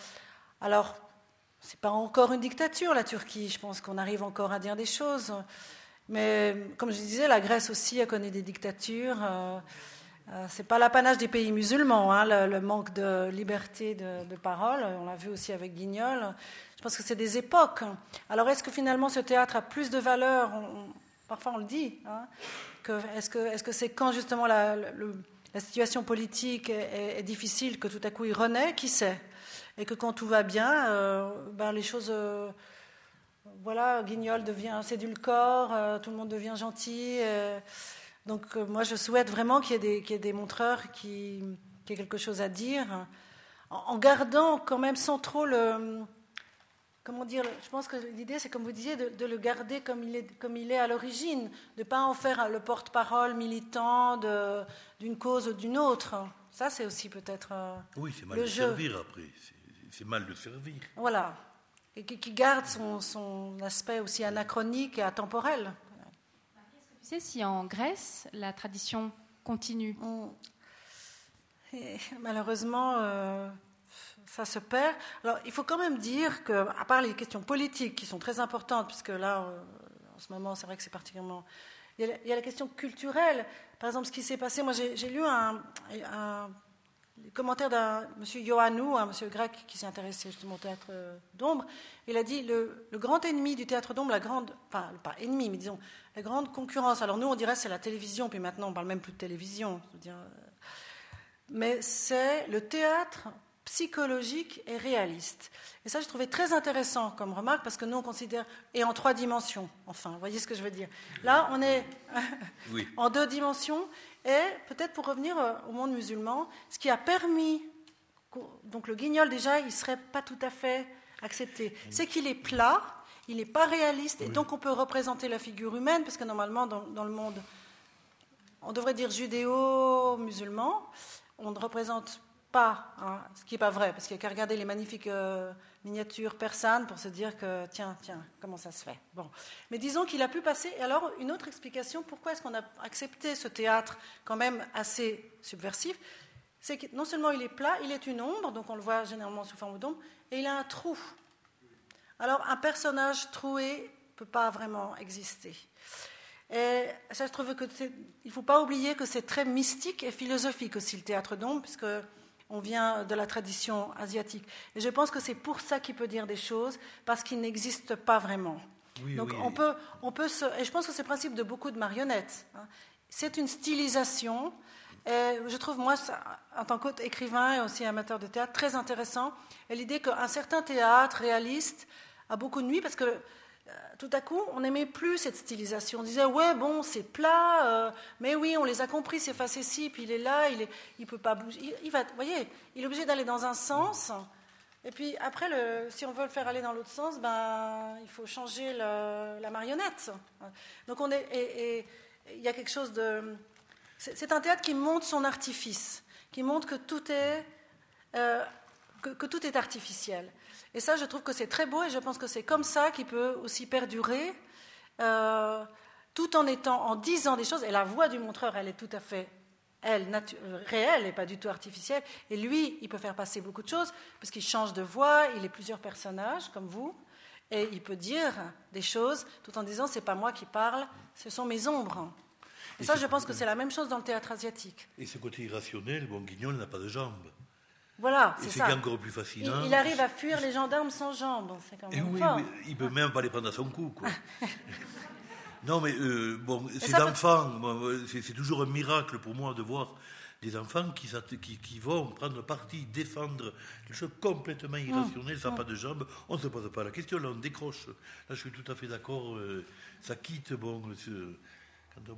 alors c'est pas encore une dictature, la Turquie. Je pense qu'on arrive encore à dire des choses. Mais comme je disais, la Grèce aussi a connu des dictatures. Euh, euh, c'est pas l'apanage des pays musulmans, hein, le, manque de liberté de, parole. On l'a vu aussi avec Guignol. Je pense que c'est des époques. Alors, est-ce que finalement ce théâtre a plus de valeur? Parfois, on le dit. Hein, est-ce que c'est quand justement la, situation politique est, difficile que tout à coup il renaît Qui sait? Et que quand tout va bien, euh, ben les choses. Euh, voilà, Guignol devient sédulcore, euh, tout le monde devient gentil. donc, moi, je souhaite vraiment qu'il y, ait des montreurs qui, qui, aient quelque chose à dire. en, gardant quand même sans trop le. Comment dire Je pense que l'idée, c'est comme vous disiez, de, le garder comme il est, comme il est à l'origine, de ne pas en faire le porte-parole militant d'une cause ou d'une autre. Ça, c'est aussi peut-être. Euh, oui, c'est mal de servir après. C'est mal de servir. Voilà. Et qui, garde son, son, aspect aussi anachronique et atemporel. Est-ce que tu sais si en Grèce, la tradition continue? Malheureusement, euh, ça se perd. Alors, il faut quand même dire que, à part les questions politiques qui sont très importantes, puisque là, euh, en ce moment, c'est vrai que c'est particulièrement. Il y, a la, question culturelle. Par exemple, ce qui s'est passé, moi j'ai lu un, commentaire d'un monsieur Ioannou, un monsieur grec qui s'est intéressé justement au théâtre euh, d'ombre. Il a dit le, grand ennemi du théâtre d'ombre, la grande, enfin pas ennemi, mais disons la grande concurrence. Alors nous on dirait c'est la télévision, puis maintenant on parle même plus de télévision. dire, mais c'est le théâtre psychologique et réaliste. Et ça, je trouvais très intéressant comme remarque, parce que nous, on considère, et en trois dimensions, enfin, vous voyez ce que je veux dire. Là, on est en deux dimensions, et peut-être pour revenir euh, au monde musulman, ce qui a permis, donc le guignol déjà, il ne serait pas tout à fait accepté, c'est qu'il est plat, il n'est pas réaliste, et donc on peut représenter la figure humaine, parce que normalement, dans, dans le monde, on devrait dire judéo-musulman, on ne représente hein, ce qui n'est pas vrai, parce qu'il n'y a qu'à regarder les magnifiques euh, miniatures persanes pour se dire que, tiens, tiens, comment ça se fait Bon. Mais disons qu'il a pu passer. Et alors, une autre explication, pourquoi est-ce qu'on a accepté ce théâtre quand même assez subversif C'est que non seulement il est plat, il est une ombre, donc on le voit généralement sous forme d'ombre, et il a un trou. Alors, un personnage troué ne peut pas vraiment exister. Et ça, je trouve que il ne faut pas oublier que c'est très mystique et philosophique aussi le théâtre d'ombre, puisque on vient de la tradition asiatique. Et je pense que c'est pour ça qu'il peut dire des choses, parce qu'il n'existe pas vraiment. Donc on peut, on peut se, et je pense que c'est le principe de beaucoup de marionnettes. Hein. C'est une stylisation. Et je trouve, moi, en tant qu'écrivain et aussi amateur de théâtre, très intéressant. Et l'idée qu'un certain théâtre réaliste a beaucoup de nuit, parce que tout à coup, on n'aimait plus cette stylisation. On disait, ouais, bon, c'est plat, euh, mais oui, on les a compris, c'est facétie, puis il est là, il ne peut pas bouger. Il, va, vous voyez, il est obligé d'aller dans un sens. Et puis après, si on veut le faire aller dans l'autre sens, ben, il faut changer la marionnette. Donc on est, et il y a quelque chose de... C'est un théâtre qui montre son artifice, qui montre que tout est, euh, que tout est artificiel. Et ça, je trouve que c'est très beau et je pense que c'est comme ça qu'il peut aussi perdurer, euh, tout en étant, en disant des choses. Et la voix du montreur, elle est tout à fait, elle, réelle et pas du tout artificielle. Et lui, il peut faire passer beaucoup de choses parce qu'il change de voix, il est plusieurs personnages comme vous. Et il peut dire des choses tout en disant c'est pas moi qui parle, ce sont mes ombres. Et, ça, je pense que c'est la même chose dans le théâtre asiatique. Et ce côté irrationnel, bon, Guignol n'a pas de jambes. Voilà, c'est ça. encore plus facile. Il, arrive à fuir les gendarmes sans jambes. C'est quand même fort. il peut même pas les prendre à son cou. Quoi. non, mais euh, bon, ces enfants, c'est toujours un miracle pour moi de voir des enfants qui, qui, vont prendre parti, défendre quelque chose complètement mmh. irrationnel, ça n'a mmh. pas de jambes. On ne se pose pas la question, là on décroche. Là je suis tout à fait d'accord, euh, ça quitte, bon,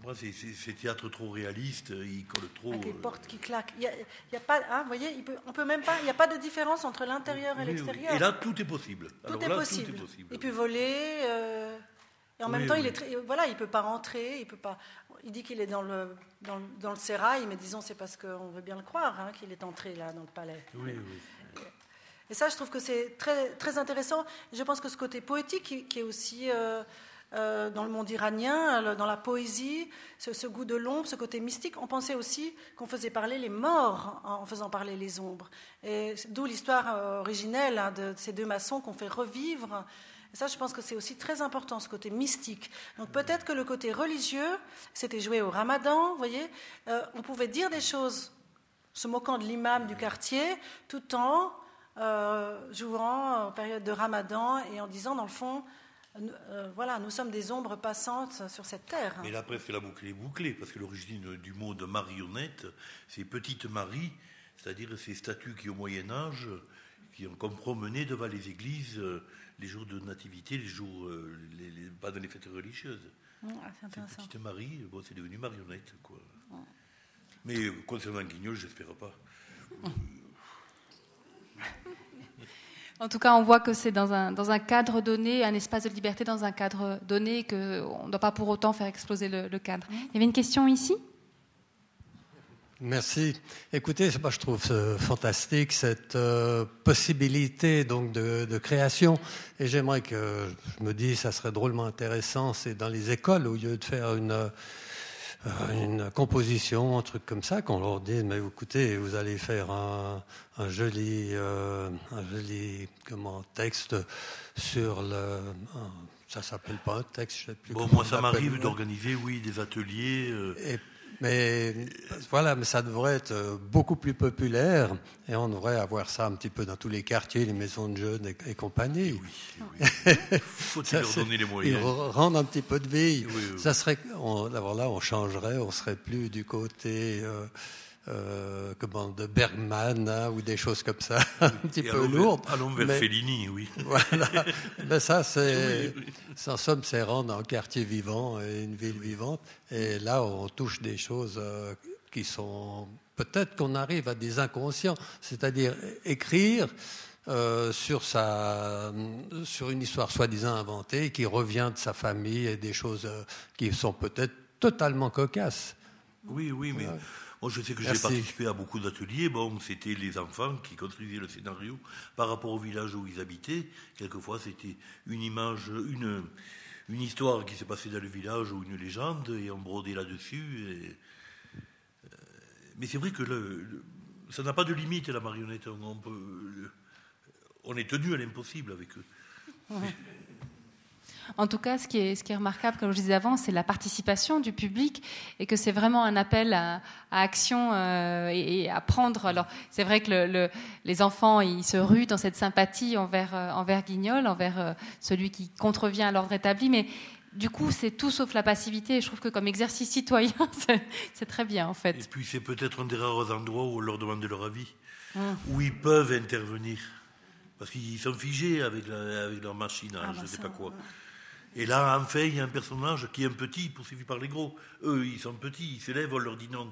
voit ces, théâtres trop réalistes, ils collent trop. Avec les euh, portes qui claquent. Il y a, pas, hein, vous voyez, il peut, on peut même pas. Il n'y a pas de différence entre l'intérieur et l'extérieur. Et là, tout est possible. Tout, est, possible. tout est possible. Il peut voler. Euh, et en même temps, il est voilà, il peut pas rentrer, il peut pas. Il dit qu'il est dans le dans, dans, le sérail, mais disons c'est parce qu'on veut bien le croire hein, qu'il est entré là dans le palais. Oui, oui. Et ça, je trouve que c'est très très intéressant. Je pense que ce côté poétique qui, est aussi euh, euh, dans le monde iranien, dans la poésie, ce, goût de l'ombre, ce côté mystique. On pensait aussi qu'on faisait parler les morts en faisant parler les ombres. Et d'où l'histoire euh, originelle hein, de ces deux maçons qu'on fait revivre. Ça, je pense que c'est aussi très important, ce côté mystique. Donc peut-être que le côté religieux, c'était joué au ramadan, vous voyez, euh, on pouvait dire des choses se moquant de l'imam du quartier, tout en jouant en période de ramadan et en disant, dans le fond, euh, voilà, nous sommes des ombres passantes sur cette terre. Mais là, presque la boucle est bouclée, parce que l'origine du mot de marionnette, c'est petite Marie, c'est-à-dire ces statues qui, au Moyen-Âge, qui ont comme promené devant les églises euh, les jours de nativité, les jours, euh, les, pas dans les fêtes religieuses. Petite Marie, bon, c'est devenu marionnette, quoi. Mais concernant Guignol, j'espère pas. En tout cas, on voit que c'est dans un, dans un cadre donné, un espace de liberté dans un cadre donné, qu'on ne doit pas pour autant faire exploser le, le cadre. Il y avait une question ici? Merci. Écoutez, moi, je trouve fantastique cette euh, possibilité donc de, de création. Et j'aimerais que je me dise, ça serait drôlement intéressant, c'est dans les écoles, au lieu de faire une, euh, une composition, un truc comme ça, qu'on leur dise, mais écoutez, vous allez faire un, un joli, euh, un joli comment, texte sur le. ça s'appelle pas un texte, je sais plus. Bon, moi, ça m'arrive d'organiser, oui, des ateliers. euh, Et- mais voilà, mais ça devrait être euh, beaucoup plus populaire et on devrait avoir ça un petit peu dans tous les quartiers, les maisons de jeunes et, et compagnie. Faut-il Ça, leur c'est- donner les moyens re- rendre un petit peu de vie. Oui, oui. Ça serait, on, d'abord là, on changerait, on serait plus du côté euh, euh, comment, de Bergman hein, ou des choses comme ça, un petit Et peu allons vers- lourdes. Allons vers mais- Fellini, oui. voilà. Mais ça, c'est, c'est- en somme, c'est rendre un quartier vivant et une ville vivante. Et là, on touche des choses euh, qui sont. Peut-être qu'on arrive à des inconscients, c'est-à-dire écrire euh, sur, sa, sur une histoire soi-disant inventée qui revient de sa famille et des choses euh, qui sont peut-être totalement cocasses. Oui, oui, mais moi je sais que j'ai participé à beaucoup d'ateliers. Bon, c'était les enfants qui construisaient le scénario par rapport au village où ils habitaient. Quelquefois, c'était une image, une, une histoire qui s'est passée dans le village ou une légende, et on brodait là-dessus. et, euh, mais c'est vrai que le- le- ça n'a pas de limite, la marionnette. On, on peut- on est tenu à l'impossible avec eux. En tout cas, ce qui est, ce qui est remarquable, comme je disais avant, c'est la participation du public et que c'est vraiment un appel à, à action euh, et, et à prendre. Alors, c'est vrai que le- le- les enfants, ils se ruent dans cette sympathie envers, euh, envers Guignol, envers euh, celui qui contrevient à l'ordre établi, mais du coup, c'est tout sauf la passivité. Et je trouve que comme exercice citoyen, c'est- très bien, en Et fait. puis c'est peut-être un des rares endroits où on leur demande leur avis, où ils peuvent intervenir. Parce qu'ils sont figés avec, la- avec leur machine, à Ah, je bah ne sais ça, pas quoi. Et là, enfin, il y a un personnage qui est un petit, poursuivi par les gros. Eux, ils sont petits, ils s'élèvent, on leur dit non.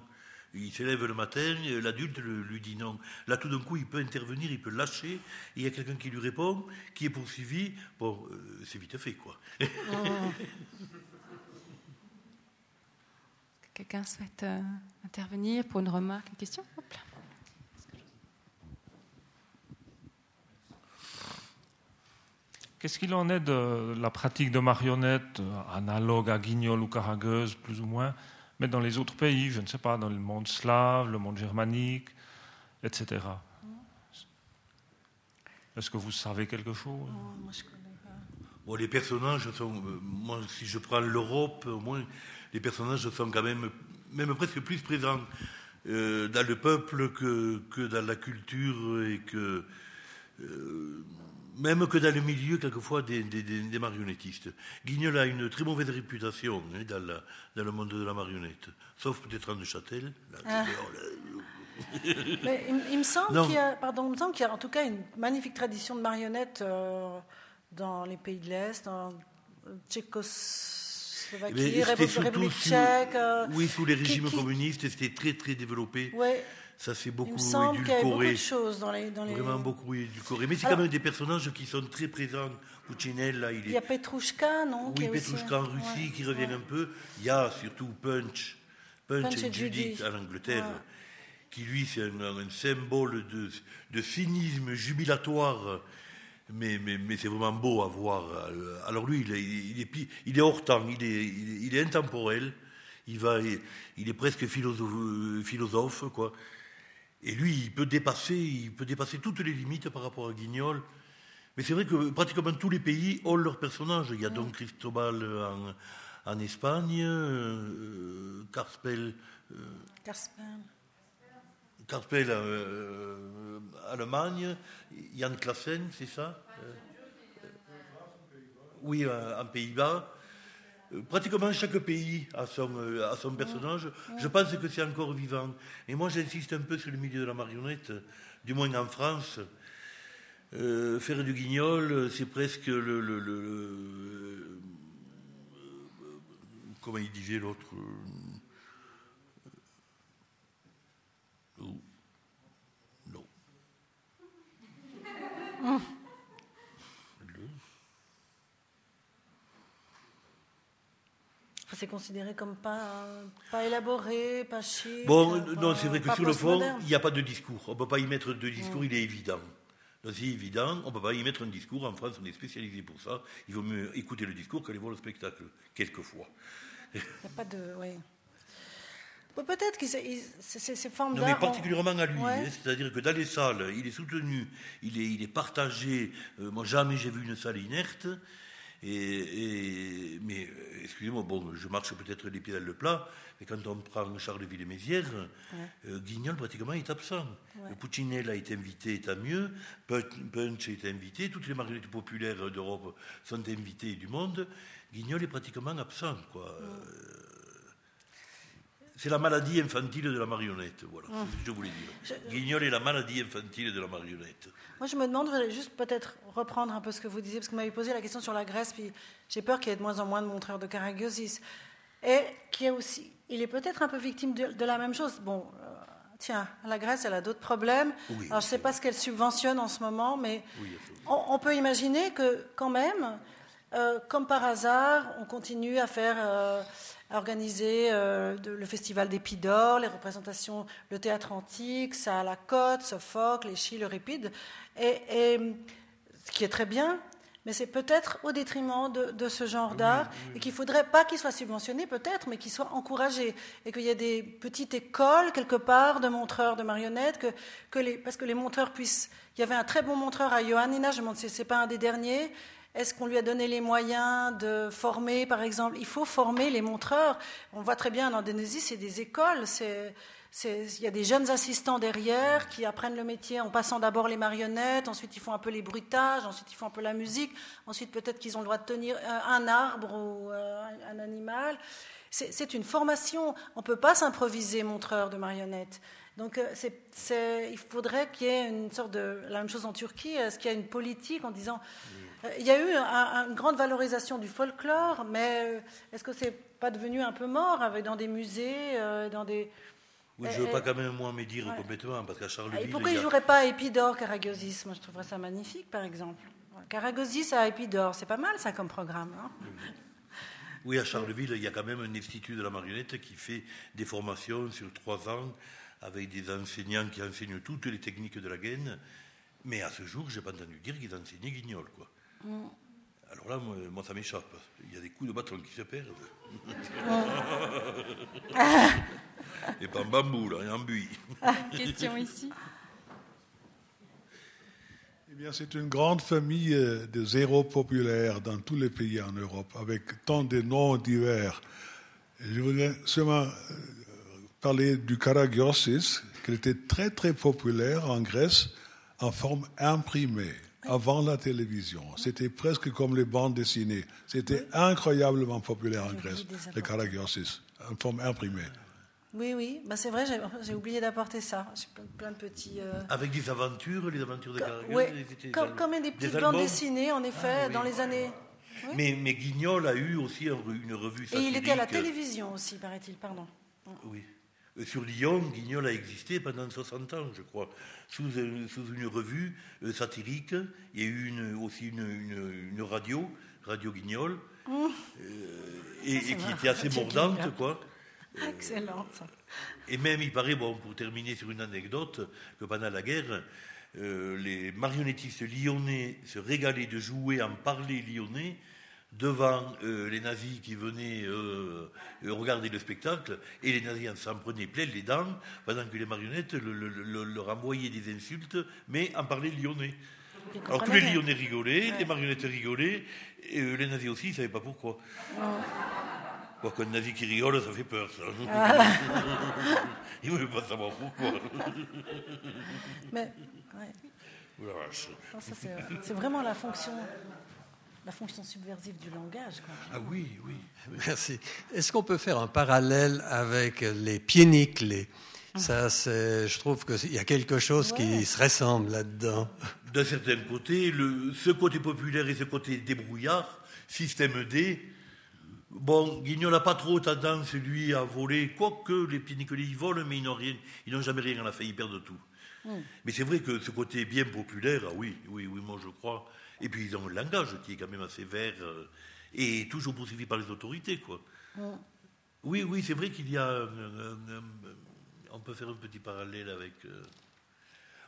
Il s'élève le matin, l'adulte lui dit non. Là, tout d'un coup, il peut intervenir, il peut lâcher. Il y a quelqu'un qui lui répond, qui est poursuivi. Bon, euh, c'est vite fait, quoi. Quelqu'un souhaite euh, intervenir pour une remarque, une question? Hop là. Qu'est-ce qu'il en est de la pratique de marionnettes euh, analogue à Guignol ou Caragueuse, plus ou moins, mais dans les autres pays, je ne sais pas, dans le monde slave, le monde germanique, etc. Est-ce que vous savez quelque chose? Moi, je connais pas. Bon, les personnages sont. euh, moi, si je prends l'Europe, au moins, les personnages sont quand même, même presque plus présents euh, dans le peuple que, que dans la culture et que. euh, même que dans le milieu, quelquefois, des, des- des- des marionnettistes. Guignol a une très mauvaise réputation hein, dans, la- dans le monde de la marionnette. Sauf peut-être en Neuchâtel. Ah. oh Mais il, il me semble qu'il y a, pardon, il me semble qu'il y a en tout cas une magnifique tradition de marionnettes euh, dans les pays de l'Est, en Tchécoslovaquie, Mais c'était République, tchèque. euh, oui, sous les qui- régimes qui- communistes, c'était très très développé. ouais, Ça s'est il beaucoup me semble qu'il y avait beaucoup édulcoré. de choses dans les. Dans les... Vraiment beaucoup édulcoré. Mais c'est quand même des personnages qui sont très présents. Puccinel, là, il Il y a est. Petrouchka, non Oui, est aussi- Petrouchka en Russie ouais, qui revient ouais. un peu. Il y a surtout Punch. Punch, Punch et et Judith en Angleterre, Ouais. qui lui, c'est un, un symbole de, de cynisme jubilatoire. Mais, mais, mais c'est vraiment beau à voir. Alors lui, il est, il est, il est hors temps, il est, il est, il est intemporel. Il, va, il est presque philosophe, philosophe, quoi. Et lui, il peut dépasser, il peut dépasser toutes les limites par rapport à Guignol. Mais c'est vrai que pratiquement tous les pays ont leurs personnages. Il y a donc Cristobal en, en Espagne, euh, Carspel, euh. Carspel euh, Allemagne, Jan Klassen, c'est ça Euh, Oui, euh, en Pays-Bas. Euh, Pratiquement chaque pays a son, euh, a son personnage. Je pense que c'est encore vivant. Et moi, j'insiste un peu sur le milieu de la marionnette, du moins en France. Euh, faire du guignol, c'est presque le, le- le- le- comment il disait l'autre euh, c'est considéré comme pas, pas élaboré, pas chic. Bon, pas- non, c'est vrai que sur le fond, il n'y a pas de discours. On ne peut pas y mettre de discours, il est évident. C'est évident, on ne peut pas y mettre un discours. En France, on est spécialisé pour ça. Il vaut mieux écouter le discours qu'aller voir le spectacle, quelquefois. Il n'y a pas de. Oui. Bon, Peut-être que ces, formes Non, mais d'art. particulièrement à lui. Ouais. hein. C'est-à-dire que dans les salles, il est soutenu, il est, il est partagé. Euh, moi, jamais j'ai vu une salle inerte. Et, et- mais, excusez-moi, bon, je marche peut-être les pieds dans le plat, mais quand on prend Charleville et Mézières, euh, Guignol, pratiquement, est absent. Le Puccinella a été invité, tant mieux. Punch été invité. Toutes les marionnettes populaires d'Europe sont invitées du monde. Guignol est pratiquement absent, quoi. Euh, C'est la maladie infantile de la marionnette, voilà, c'est ce que je voulais dire. Guignol est la maladie infantile de la marionnette. Moi, je me demande, je juste peut-être reprendre un peu ce que vous disiez, parce que vous m'avez posé la question sur la Grèce, puis j'ai peur qu'il y ait de moins en moins de montreurs de Karagiosis. Et qui est aussi, il est peut-être un peu victime de, de la même chose. Bon, euh, tiens, la Grèce, elle a d'autres problèmes. Oui, Alors, je ne sais pas ce qu'elle subventionne en ce moment, mais Oui, on, on peut imaginer que, quand même, euh, comme par hasard, on continue à faire, euh, à organiser euh, de- le festival d'Or, les représentations, le théâtre antique, ça à la côte, Sophocle, les Chis, l'Euripide, et, et ce qui est très bien. Mais c'est peut-être au détriment de, de ce genre d'art et qu'il faudrait pas qu'il soit subventionné peut-être, mais qu'il soit encouragé et qu'il y ait des petites écoles quelque part de montreurs de marionnettes, que, que les, parce que les montreurs puissent. Il y avait un très bon montreur à Ioannina, je me demande si c'est pas un des derniers. Est-ce qu'on lui a donné les moyens de former, par exemple? Il faut former les montreurs. On voit très bien en Indonésie, c'est des écoles. C'est- il y a des jeunes assistants derrière qui apprennent le métier en passant d'abord les marionnettes, ensuite ils font un peu les bruitages, ensuite ils font un peu la musique, ensuite peut-être qu'ils ont le droit de tenir euh, un arbre ou euh, un, animal. C'est, une formation. On ne peut pas s'improviser montreur de marionnettes. Donc euh, il faudrait qu'il y ait une sorte de... La même chose en Turquie, est-ce qu'il y a une politique en disant... Euh, Il y a eu un- un- une grande valorisation du folklore, mais est-ce que c'est pas devenu un peu mort avec, dans des musées, euh, dans des... Oui, Eh, je ne veux pas eh, quand même moi médire ouais. complètement, parce qu'à Et Charleville, pourquoi il il y ne a- jouerait pas à Épidore, Karagiosis Moi, je trouverais ça magnifique, par exemple. Karagiosis à Épidore, c'est pas mal, ça, comme programme. hein oui, à Charleville, il y a quand même un institut de la marionnette qui fait des formations sur trois ans avec des enseignants qui enseignent toutes les techniques de la gaine. Mais à ce jour, je n'ai pas entendu dire qu'ils enseignaient guignol, quoi. Mm. Alors là, moi, moi, ça m'échappe. Il y a des coups de bâton qui se perdent. et pas en bambou, là, et en buis. Question ici. Eh bien, c'est une grande famille euh, de zéro populaires dans tous les pays en Europe, avec tant de noms divers. Je voudrais seulement euh, parler du Karagiosis, qui était très très populaire en Grèce en forme imprimée, avant la télévision. C'était presque comme les bandes dessinées. C'était incroyablement populaire en Grèce, le apporter. Karagiosis, en forme imprimée. Oui, oui, bah, c'est vrai, j'ai, oublié d'apporter ça. J'ai plein, plein de petits... euh, Avec des aventures, les aventures de Caragol. ouais, c'était des comme, des petites des bandes dessinées, en effet, Ah, oui. dans les années... Oui. Mais, mais Guignol a eu aussi un- une revue Et satirique. il était à la télévision aussi, paraît-il, pardon. Oui. Euh, Sur Lyon, Guignol a existé pendant 60 ans, je crois, sous, euh, sous une revue satirique. Il y a eu une- aussi une, une- une radio, Radio Guignol, euh, et, et qui était assez mordante, quoi. Excellent. Et même, il paraît, bon, pour terminer sur une anecdote, que pendant la guerre, euh, les marionnettistes lyonnais se régalaient de jouer en parler lyonnais devant euh, les nazis qui venaient euh, regarder le spectacle, et les nazis en s'en prenaient plein les dents, pendant que les marionnettes le- le- le- leur envoyaient des insultes, mais en parlaient lyonnais. Alors tous les lyonnais rigolaient, les marionnettes rigolaient, et les nazis aussi, ils ne savaient pas pourquoi. Quoi qu'un nazi qui rigole, ça fait peur, ça. Il ne veut pas savoir pourquoi. Mais, ouais. La vache. C'est, vraiment la fonction, la fonction subversive du langage. Quoi. Ah oui, oui. Merci. Est-ce qu'on peut faire un parallèle avec les pieds nickelés? Ça, c'est, je trouve qu'il y a quelque chose Ouais. qui se ressemble là-dedans. D'un certain côté, le, ce côté populaire et ce côté débrouillard, système D, bon, Guignol n'a pas trop tendance, lui, à voler, quoique les petits Nicolais, ils volent, mais ils n'ont rien, ils n'ont jamais rien à la fin, ils perdent tout. Mais c'est vrai que ce côté bien populaire, ah oui, oui, oui, moi je crois. Et puis ils ont un langage qui est quand même assez vert euh, et toujours poursuivi par les autorités, quoi. Oui, oui, c'est vrai qu'il y a. on peut faire un petit parallèle avec.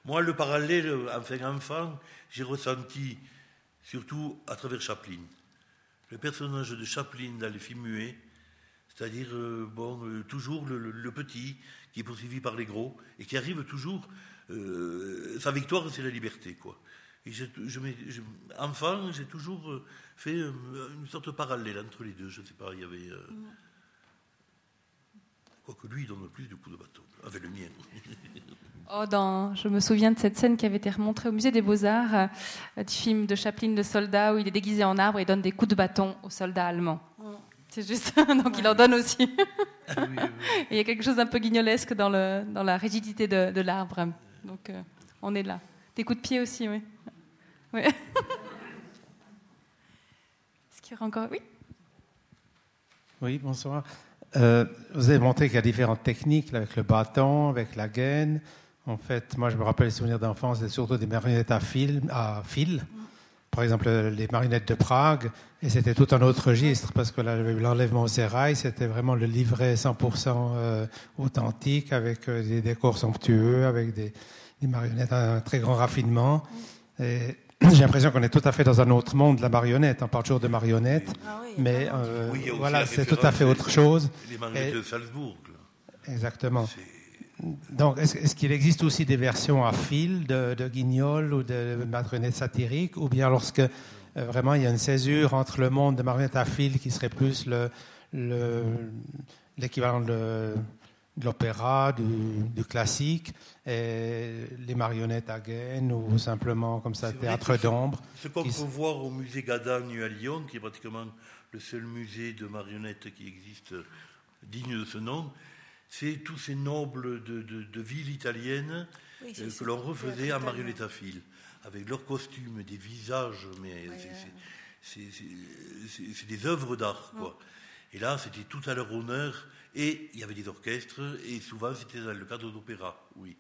moi, le parallèle, enfin, enfant, j'ai ressenti surtout à travers Chaplin. Le personnage de Chaplin dans les films muets, c'est-à-dire euh, bon, euh, toujours le, petit qui est poursuivi par les gros et qui arrive toujours. Euh, sa victoire, c'est la liberté, quoi. Et je, enfant, j'ai toujours fait une sorte de parallèle entre les deux. Je ne sais pas, il y avait. Quoique lui, il donne plus de coups de bâton, avec le mien. Oh, dans, je me souviens de cette scène qui avait été remontrée au musée des Beaux-Arts, du film de Chaplin, Le soldat, où il est déguisé en arbre et donne des coups de bâton aux soldats allemands. C'est juste, donc il en donne aussi. Ah il y a quelque chose d'un peu guignolesque dans, le, dans la rigidité de, de l'arbre. Donc euh, on est là. Des coups de pied aussi, oui. oui. Est-ce qu'il y aura encore Oui Oui, bonsoir. Euh, vous avez montré qu'il y a différentes techniques avec le bâton, avec la gaine. En fait, moi, je me rappelle les souvenirs d'enfance, c'est surtout des marionnettes à fil. À fil par exemple les marionnettes de Prague, et c'était tout un autre registre parce que l'enlèvement au sérail, c'était vraiment le livret 100% euh, authentique avec euh, des décors somptueux, avec des, marionnettes à un très grand raffinement. Et j'ai l'impression qu'on est tout à fait dans un autre monde, la marionnette. On parle toujours de marionnette, ah mais euh, voilà, c'est tout à fait autre chose. Les marionnettes de Salzbourg. Exactement. Donc, est-ce, qu'il existe aussi des versions à fil de, de guignol ou de marionnettes satiriques, ou bien lorsque euh, vraiment il y a une césure entre le monde de marionnettes à fil qui serait plus le, l'équivalent de, l'opéra, du, classique, et les marionnettes à gaine ou simplement comme ça, théâtre d'ombre. Ce qu'on peut voir au musée Gadagne à Lyon, qui est pratiquement le seul musée de marionnettes qui existe digne de ce nom, c'est tous ces nobles de, villes italiennes euh, que l'on refaisait à marionnette à fil, avec leurs costumes, des visages, mais c'est des œuvres d'art, quoi. Et là, c'était tout à leur honneur, et il y avait des orchestres, et souvent c'était dans le cadre d'opéra, oui.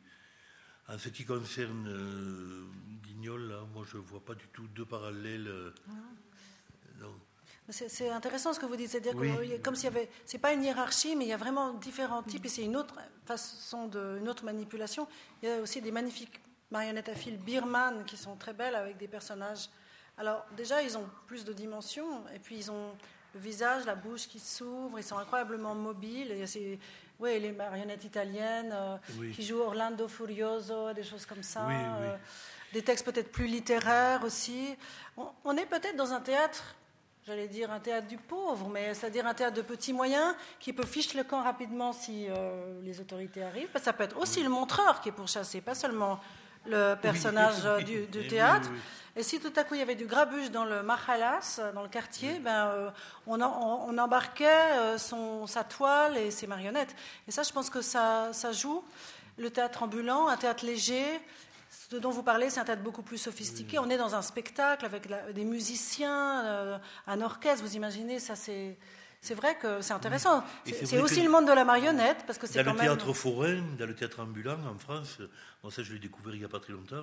En ce qui concerne euh, Guignol, là, moi je ne vois pas du tout de parallèle. Euh, non. C'est intéressant ce que vous dites, c'est-à-dire que comme s'il y avait, c'est pas une hiérarchie, mais il y a vraiment différents types, et c'est une autre façon de, une autre manipulation. Il y a aussi des magnifiques marionnettes à fil birman qui sont très belles avec des personnages. Alors déjà, ils ont plus de dimensions, et puis ils ont le visage, la bouche qui s'ouvre, ils sont incroyablement mobiles. Et c'est, oui, les marionnettes italiennes euh, qui jouent Orlando Furioso, des choses comme ça. Euh, des textes peut-être plus littéraires aussi. on est peut-être dans un théâtre j'allais dire un théâtre du pauvre, mais c'est-à-dire un théâtre de petits moyens qui peut ficher le camp rapidement si euh, les autorités arrivent. ça peut être aussi le montreur qui est pourchassé, pas seulement le personnage euh, du, théâtre. Et si tout à coup il y avait du grabuge dans le Mahalas, dans le quartier, ben, euh, on, on, embarquait son, sa toile et ses marionnettes. Et ça, je pense que ça, ça joue. Le théâtre ambulant, un théâtre léger, ce dont vous parlez, c'est un théâtre beaucoup plus sophistiqué. On est dans un spectacle avec des musiciens, euh, un orchestre. Vous imaginez, ça c'est. C'est vrai que c'est intéressant. C'est aussi le monde de la marionnette, parce que c'est Dans le théâtre forain, dans le théâtre ambulant en France, moi ça je l'ai découvert il n'y a pas très longtemps,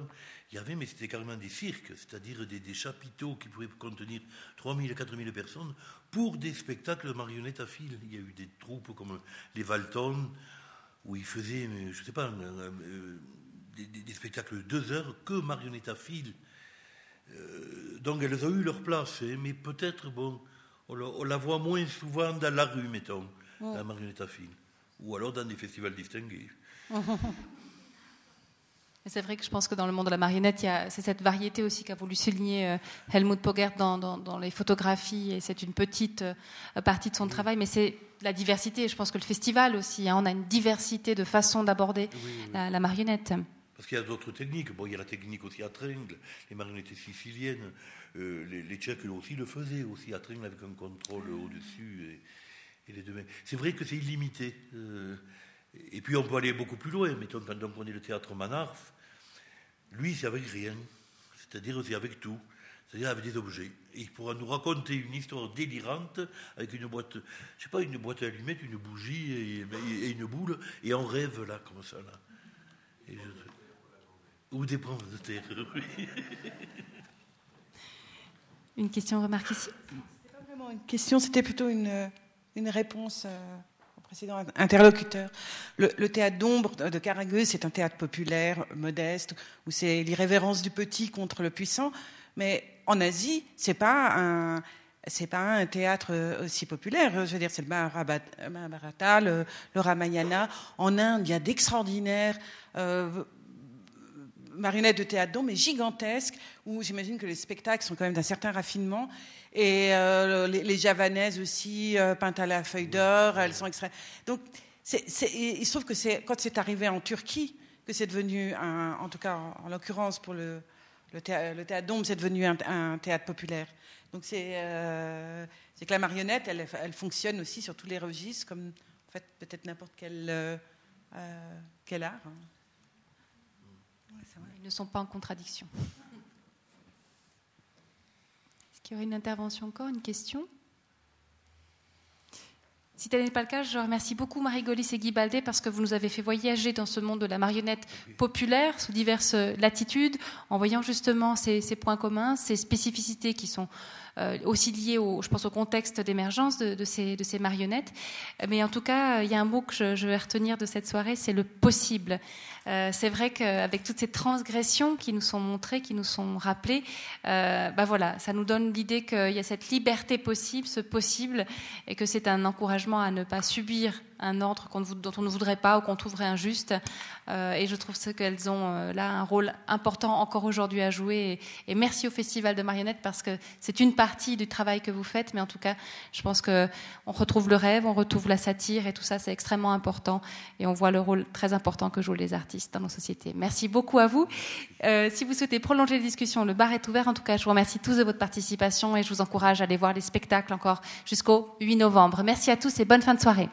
il y avait, mais c'était carrément des cirques, c'est-à-dire des, chapiteaux qui pouvaient contenir 3000, 4000 personnes pour des spectacles de marionnettes à fil. Il y a eu des troupes comme les Valtons, où ils faisaient, je ne sais pas, des, spectacles de deux heures que marionnettes à fil. Euh, donc elles ont eu leur place, hein, mais peut-être, bon, on la, voit moins souvent dans la rue, mettons, la marionnette à fil, ou alors dans des festivals distingués. C'est vrai que je pense que dans le monde de la marionnette, c'est cette variété aussi qu'a voulu souligner euh, Helmut Pogert dans, dans, les photographies, et c'est une petite euh, partie de son travail, mais c'est la diversité. Je pense que le festival aussi, hein, on a une diversité de façons d'aborder la, marionnette. Parce qu'il y a d'autres techniques. Bon, il y a la technique aussi à tringle, les marionnettes siciliennes. Euh, les, Tchèques aussi le faisaient, aussi à tringle avec un contrôle au-dessus et, les deux mains. C'est vrai que c'est illimité. Euh, et puis on peut aller beaucoup plus loin. Mettons, quand on prenait le théâtre Manarf, lui, c'est avec rien. C'est-à-dire, c'est avec tout. C'est-à-dire avec des objets. Et il pourra nous raconter une histoire délirante avec une boîte, je sais pas, une boîte à allumettes, une bougie et, une boule, et on rêve là, comme ça, là. Et je, ou des pommes de terre, Une question, remarque ici? C'était pas vraiment une question, c'était plutôt une, une réponse au précédent interlocuteur. Le, théâtre d'ombre de Caragueux, c'est un théâtre populaire, modeste, où c'est l'irrévérence du petit contre le puissant. Mais en Asie, c'est pas un c'est pas un théâtre aussi populaire. Je veux dire, c'est le Mahabharata, le, le, Ramayana. En Inde, il y a d'extraordinaires euh, marionnettes de théâtre d'ombre, mais gigantesques, où j'imagine que les spectacles sont quand même d'un certain raffinement. Et euh, les, javanaises aussi, euh, peintes à la feuille d'or, elles sont extraites. Donc, il se trouve que c'est quand c'est arrivé en Turquie que c'est devenu, un, en tout cas en, l'occurrence pour le, le, théâtre, le d'ombre, c'est devenu un, théâtre populaire. Donc euh, c'est que la marionnette, elle, elle, fonctionne aussi sur tous les registres, comme en fait peut-être n'importe quel, quel art. Hein. Ils ne sont pas en contradiction. Est-ce qu'il y aurait une intervention encore, une question? Si tel n'est pas le cas, je remercie beaucoup Marie Golis et Guy Baldé parce que vous nous avez fait voyager dans ce monde de la marionnette populaire sous diverses latitudes, en voyant justement ces, points communs, ces spécificités qui sont aussi liées, au, je pense, au contexte d'émergence de, ces, marionnettes. Mais en tout cas, il y a un mot que je, vais retenir de cette soirée, c'est le possible. Euh, c'est vrai qu'avec toutes ces transgressions qui nous sont montrées, qui nous sont rappelées, euh, bah voilà, ça nous donne l'idée qu'il y a cette liberté possible, ce possible, et que c'est un encouragement à ne pas subir un ordre dont on ne voudrait pas ou qu'on trouverait injuste. Euh, et je trouve qu'elles ont euh, là un rôle important encore aujourd'hui à jouer. Et, merci au Festival de marionnettes parce que c'est une partie du travail que vous faites. Mais en tout cas, je pense qu'on retrouve le rêve, on retrouve la satire et tout ça, c'est extrêmement important. Et on voit le rôle très important que jouent les artistes dans nos sociétés. Merci beaucoup à vous. Euh, si vous souhaitez prolonger les discussions, le bar est ouvert. En tout cas, je vous remercie tous de votre participation et je vous encourage à aller voir les spectacles encore jusqu'au 8 novembre. Merci à tous et bonne fin de soirée.